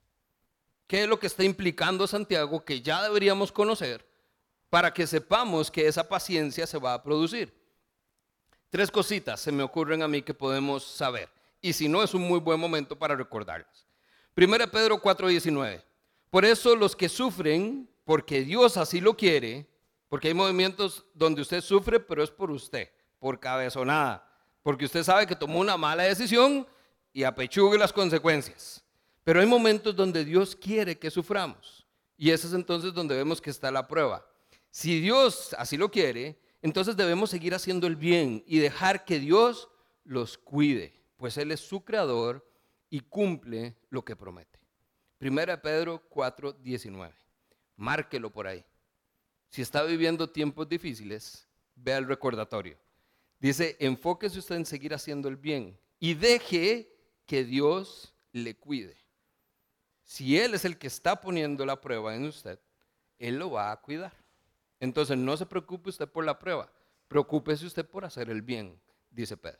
¿Qué es lo que está implicando Santiago que ya deberíamos conocer para que sepamos que esa paciencia se va a producir. Tres cositas se me ocurren a mí que podemos saber. Y si no, es un muy buen momento para recordarlas. Primera Pedro 4:19. Por eso los que sufren, porque Dios así lo quiere, porque hay movimientos donde usted sufre, pero es por usted, por cabezonada, porque usted sabe que tomó una mala decisión y apechugue las consecuencias. Pero hay momentos donde Dios quiere que suframos. Y ese es entonces donde vemos que está la prueba. Si Dios así lo quiere, entonces debemos seguir haciendo el bien y dejar que Dios los cuide, pues Él es su creador y cumple lo que promete. Primera Pedro 4, 19. Márquelo por ahí. Si está viviendo tiempos difíciles, vea el recordatorio. Dice, enfóquese usted en seguir haciendo el bien y deje que Dios le cuide. Si Él es el que está poniendo la prueba en usted, Él lo va a cuidar. Entonces no se preocupe usted por la prueba, preocúpese usted por hacer el bien, dice Pedro.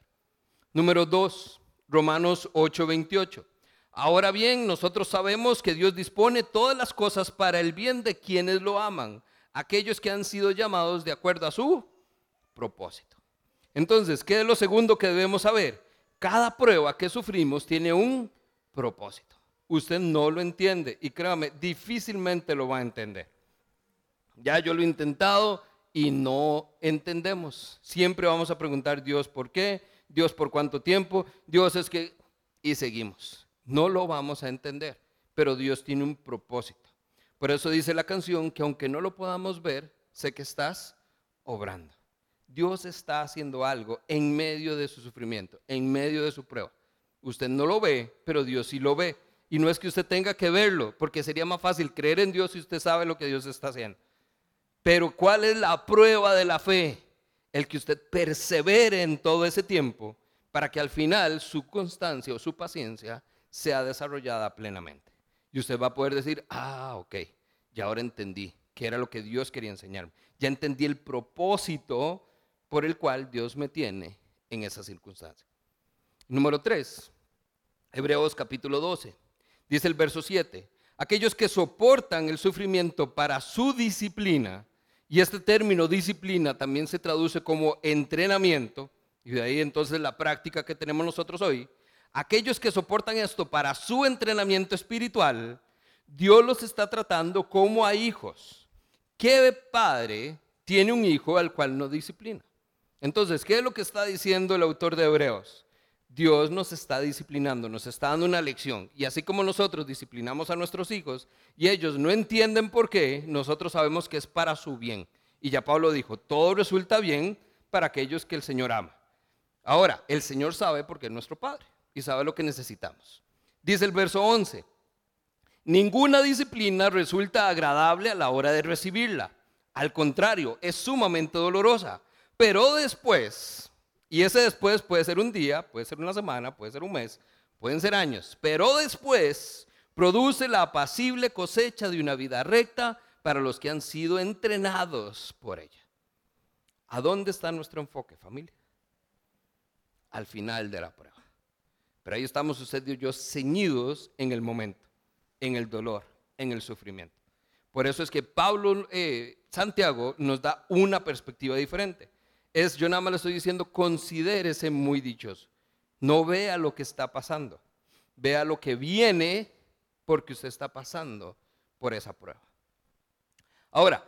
Número dos, Romanos 8:28. Ahora bien, nosotros sabemos que Dios dispone todas las cosas para el bien de quienes lo aman, aquellos que han sido llamados de acuerdo a su propósito. Entonces, ¿qué es lo segundo que debemos saber? Cada prueba que sufrimos tiene un propósito. Usted no lo entiende y créame, difícilmente lo va a entender. Ya yo lo he intentado y no entendemos. Siempre vamos a preguntar, Dios, ¿por qué? Dios, ¿por cuánto tiempo? Dios es que... Y seguimos. No lo vamos a entender, pero Dios tiene un propósito. Por eso dice la canción que aunque no lo podamos ver, sé que estás obrando. Dios está haciendo algo en medio de su sufrimiento, en medio de su prueba. Usted no lo ve, pero Dios sí lo ve. Y no es que usted tenga que verlo, porque sería más fácil creer en Dios si usted sabe lo que Dios está haciendo. Pero ¿cuál es la prueba de la fe? El que usted persevere en todo ese tiempo para que al final su constancia o su paciencia sea desarrollada plenamente. Y usted va a poder decir, ah, ok, ya ahora entendí que era lo que Dios quería enseñarme. Ya entendí el propósito por el cual Dios me tiene en esa circunstancia. Número 3, Hebreos capítulo 12. Dice el verso 7, aquellos que soportan el sufrimiento para su disciplina, y este término disciplina también se traduce como entrenamiento, y de ahí entonces la práctica que tenemos nosotros hoy, aquellos que soportan esto para su entrenamiento espiritual, Dios los está tratando como a hijos. ¿Qué padre tiene un hijo al cual no disciplina? Entonces, ¿qué es lo que está diciendo el autor de Hebreos? Dios nos está disciplinando, nos está dando una lección. Y así como nosotros disciplinamos a nuestros hijos y ellos no entienden por qué, nosotros sabemos que es para su bien. Y ya Pablo dijo, todo resulta bien para aquellos que el Señor ama. Ahora, el Señor sabe porque es nuestro Padre y sabe lo que necesitamos. Dice el verso 11, ninguna disciplina resulta agradable a la hora de recibirla. Al contrario, es sumamente dolorosa. Pero después, y ese después puede ser un día, puede ser una semana, puede ser un mes, pueden ser años, pero después produce la apacible cosecha de una vida recta para los que han sido entrenados por ella. ¿A dónde está nuestro enfoque, familia? Al final de la prueba. Pero ahí estamos usted y yo ceñidos en el momento, en el dolor, en el sufrimiento. Por eso es que Pablo, eh, Santiago, nos da una perspectiva diferente es, yo nada más le estoy diciendo, considérese muy dichoso. No vea lo que está pasando. Vea lo que viene porque usted está pasando por esa prueba. Ahora,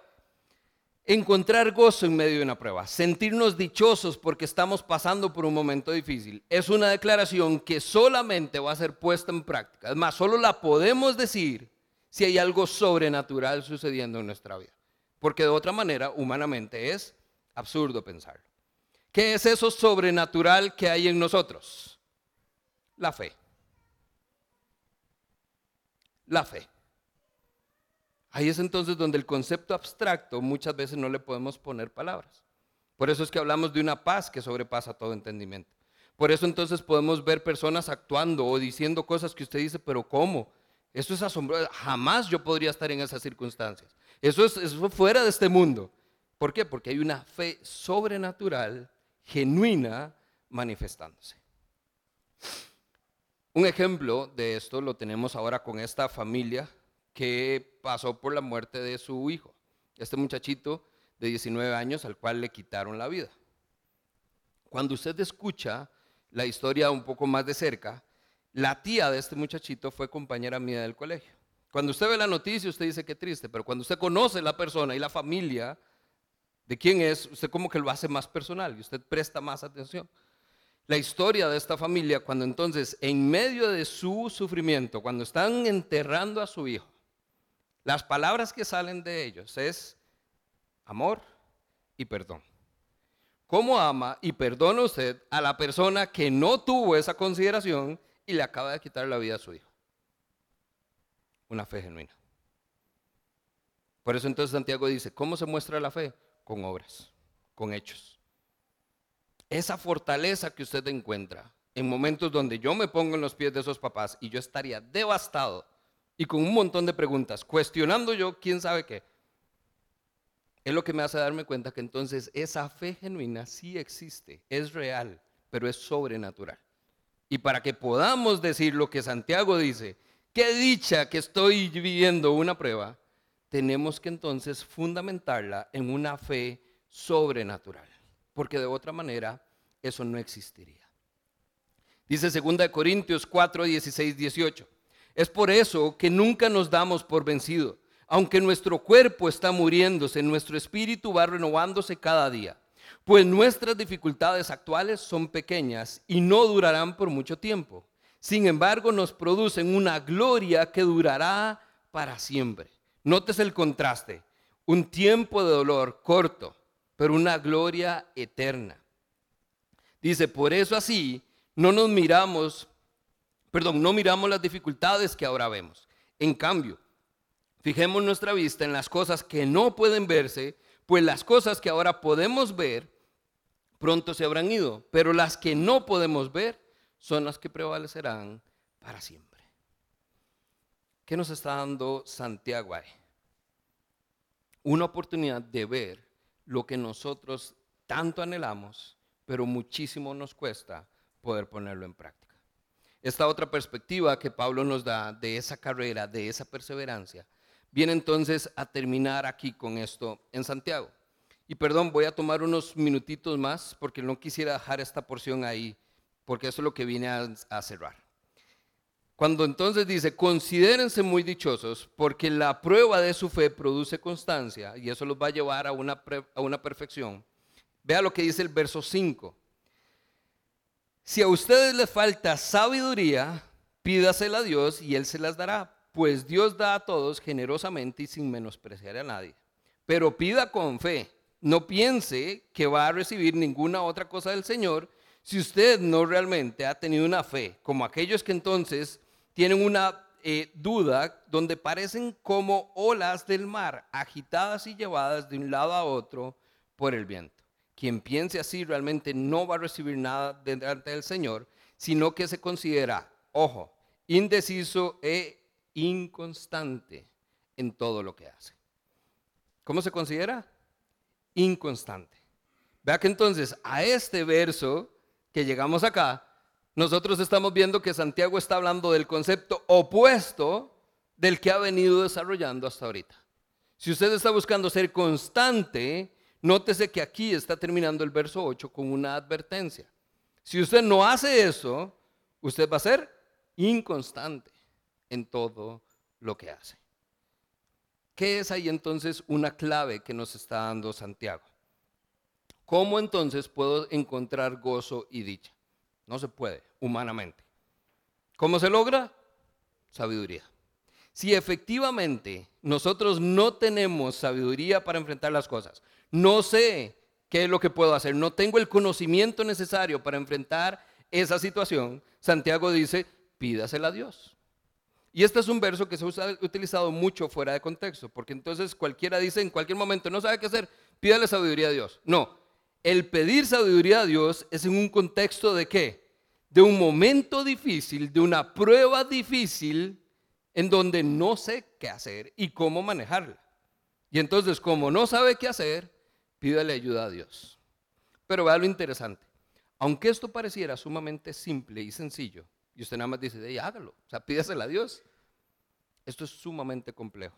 encontrar gozo en medio de una prueba, sentirnos dichosos porque estamos pasando por un momento difícil, es una declaración que solamente va a ser puesta en práctica. Es más, solo la podemos decir si hay algo sobrenatural sucediendo en nuestra vida. Porque de otra manera, humanamente, es absurdo pensarlo. ¿Qué es eso sobrenatural que hay en nosotros? La fe. La fe. Ahí es entonces donde el concepto abstracto muchas veces no le podemos poner palabras. Por eso es que hablamos de una paz que sobrepasa todo entendimiento. Por eso entonces podemos ver personas actuando o diciendo cosas que usted dice, pero ¿cómo? Eso es asombroso. Jamás yo podría estar en esas circunstancias. Eso es, fuera de este mundo. ¿Por qué? Porque hay una fe sobrenatural, genuina, manifestándose. Un ejemplo de esto lo tenemos ahora con esta familia que pasó por la muerte de su hijo. Este muchachito de 19 años al cual le quitaron la vida. Cuando usted escucha la historia un poco más de cerca, la tía de este muchachito fue compañera mía del colegio. Cuando usted ve la noticia, usted dice que triste, pero cuando usted conoce la persona y la familia, de quién es, usted como que lo hace más personal y usted presta más atención. La historia de esta familia, cuando entonces, en medio de su sufrimiento, cuando están enterrando a su hijo, las palabras que salen de ellos es amor y perdón. ¿Cómo ama y perdona usted a la persona que no tuvo esa consideración y le acaba de quitar la vida a su hijo? Una fe genuina. Por eso entonces Santiago dice, ¿cómo se muestra la fe? Con obras, con hechos. Esa fortaleza que usted encuentra en momentos donde yo me pongo en los pies de esos papás y yo estaría devastado y con un montón de preguntas, cuestionando yo quién sabe qué, es lo que me hace darme cuenta que entonces esa fe genuina sí existe, es real, pero es sobrenatural. Y para que podamos decir lo que Santiago dice, qué dicha que estoy viviendo una prueba, tenemos que entonces fundamentarla en una fe sobrenatural, porque de otra manera eso no existiría. Dice 2 Corintios 4, 16, 18. Es por eso que nunca nos damos por vencido. Aunque nuestro cuerpo está muriéndose, nuestro espíritu va renovándose cada día. Pues nuestras dificultades actuales son pequeñas y no durarán por mucho tiempo. Sin embargo, nos producen una gloria que durará para siempre. Notes el contraste. Un tiempo de dolor corto, pero una gloria eterna. Dice, por eso así no nos miramos perdón, no miramos las dificultades que ahora vemos. En cambio, fijemos nuestra vista en las cosas que no pueden verse, pues las cosas que ahora podemos ver pronto se habrán ido, pero las que no podemos ver son las que prevalecerán para siempre. ¿Qué nos está dando Santiago ahí? Una oportunidad de ver lo que nosotros tanto anhelamos, pero muchísimo nos cuesta poder ponerlo en práctica. Esta otra perspectiva que Pablo nos da de esa carrera, de esa perseverancia, viene entonces a terminar aquí con esto en Santiago. Y perdón, voy a tomar unos minutitos más porque no quisiera dejar esta porción ahí, porque eso es lo que viene a, cerrar. Cuando entonces dice, considérense muy dichosos porque la prueba de su fe produce constancia y eso los va a llevar a una, a una perfección. Vea lo que dice el verso 5. Si a ustedes les falta sabiduría, pídasela a Dios y Él se las dará, pues Dios da a todos generosamente y sin menospreciar a nadie. Pero pida con fe, no piense que va a recibir ninguna otra cosa del Señor si usted no realmente ha tenido una fe, como aquellos que entonces tienen una eh, duda donde parecen como olas del mar, agitadas y llevadas de un lado a otro por el viento. Quien piense así realmente no va a recibir nada delante del Señor, sino que se considera, ojo, indeciso e inconstante en todo lo que hace. ¿Cómo se considera? Inconstante. Vea que entonces a este verso que llegamos acá, nosotros estamos viendo que Santiago está hablando del concepto opuesto del que ha venido desarrollando hasta ahorita. Si usted está buscando ser constante, Nótese que aquí está terminando el verso 8 con una advertencia. Si usted no hace eso, usted va a ser inconstante en todo lo que hace. ¿Qué es ahí entonces una clave que nos está dando Santiago? ¿Cómo entonces puedo encontrar gozo y dicha? No se puede, humanamente. ¿Cómo se logra? Sabiduría. Si efectivamente nosotros no tenemos sabiduría para enfrentar las cosas, no sé qué es lo que puedo hacer, no tengo el conocimiento necesario para enfrentar esa situación, Santiago dice, pídasela a Dios. Y este es un verso que se ha utilizado mucho fuera de contexto, porque entonces cualquiera dice en cualquier momento, no sabe qué hacer, pídale sabiduría a Dios. No, el pedir sabiduría a Dios es en un contexto de qué? De un momento difícil, de una prueba difícil en donde no sé qué hacer y cómo manejarla. Y entonces, como no sabe qué hacer, pídale ayuda a Dios. Pero vea lo interesante. Aunque esto pareciera sumamente simple y sencillo, y usted nada más dice, hey, hágalo, o sea, pídasela a Dios. Esto es sumamente complejo,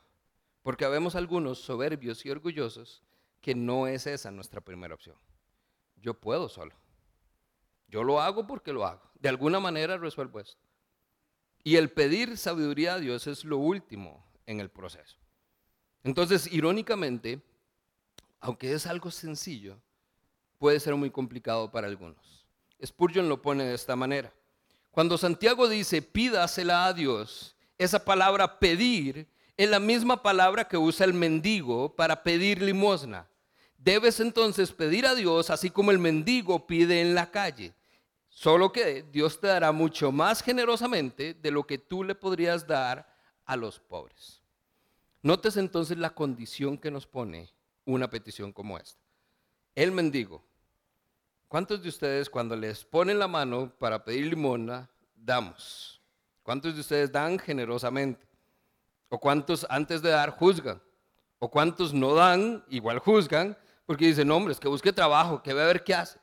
porque vemos algunos soberbios y orgullosos que no es esa nuestra primera opción. Yo puedo solo. Yo lo hago porque lo hago. De alguna manera resuelvo esto. Y el pedir sabiduría a Dios es lo último en el proceso. Entonces, irónicamente, aunque es algo sencillo, puede ser muy complicado para algunos. Spurgeon lo pone de esta manera. Cuando Santiago dice pídasela a Dios, esa palabra pedir es la misma palabra que usa el mendigo para pedir limosna. Debes entonces pedir a Dios así como el mendigo pide en la calle. Solo que Dios te dará mucho más generosamente de lo que tú le podrías dar a los pobres. Notes entonces la condición que nos pone una petición como esta. El mendigo. ¿Cuántos de ustedes cuando les ponen la mano para pedir limona, damos? ¿Cuántos de ustedes dan generosamente? ¿O cuántos antes de dar juzgan? ¿O cuántos no dan, igual juzgan, porque dicen, hombres, que busque trabajo, que ve a ver qué hace?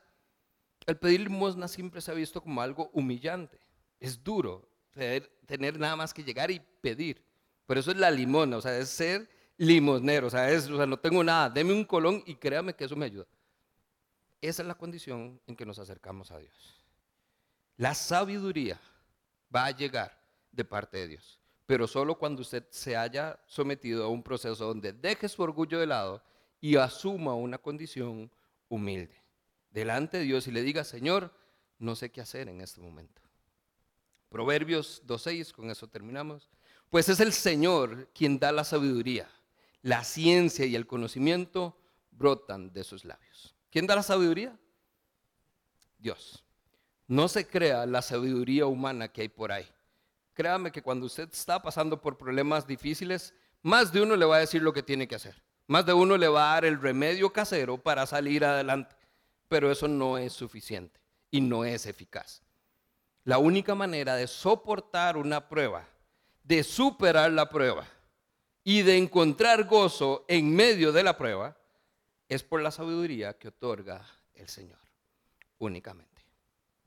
El pedir limosna siempre se ha visto como algo humillante. Es duro tener, tener nada más que llegar y pedir. Por eso es la limona, o sea, es ser limosnero, o sea, es, o sea, no tengo nada, deme un colón y créame que eso me ayuda. Esa es la condición en que nos acercamos a Dios. La sabiduría va a llegar de parte de Dios, pero solo cuando usted se haya sometido a un proceso donde deje su orgullo de lado y asuma una condición humilde delante de Dios y le diga, Señor, no sé qué hacer en este momento. Proverbios 2.6, con eso terminamos. Pues es el Señor quien da la sabiduría. La ciencia y el conocimiento brotan de sus labios. ¿Quién da la sabiduría? Dios. No se crea la sabiduría humana que hay por ahí. créame que cuando usted está pasando por problemas difíciles, más de uno le va a decir lo que tiene que hacer. Más de uno le va a dar el remedio casero para salir adelante. Pero eso no es suficiente y no es eficaz. La única manera de soportar una prueba, de superar la prueba y de encontrar gozo en medio de la prueba, es por la sabiduría que otorga el Señor únicamente.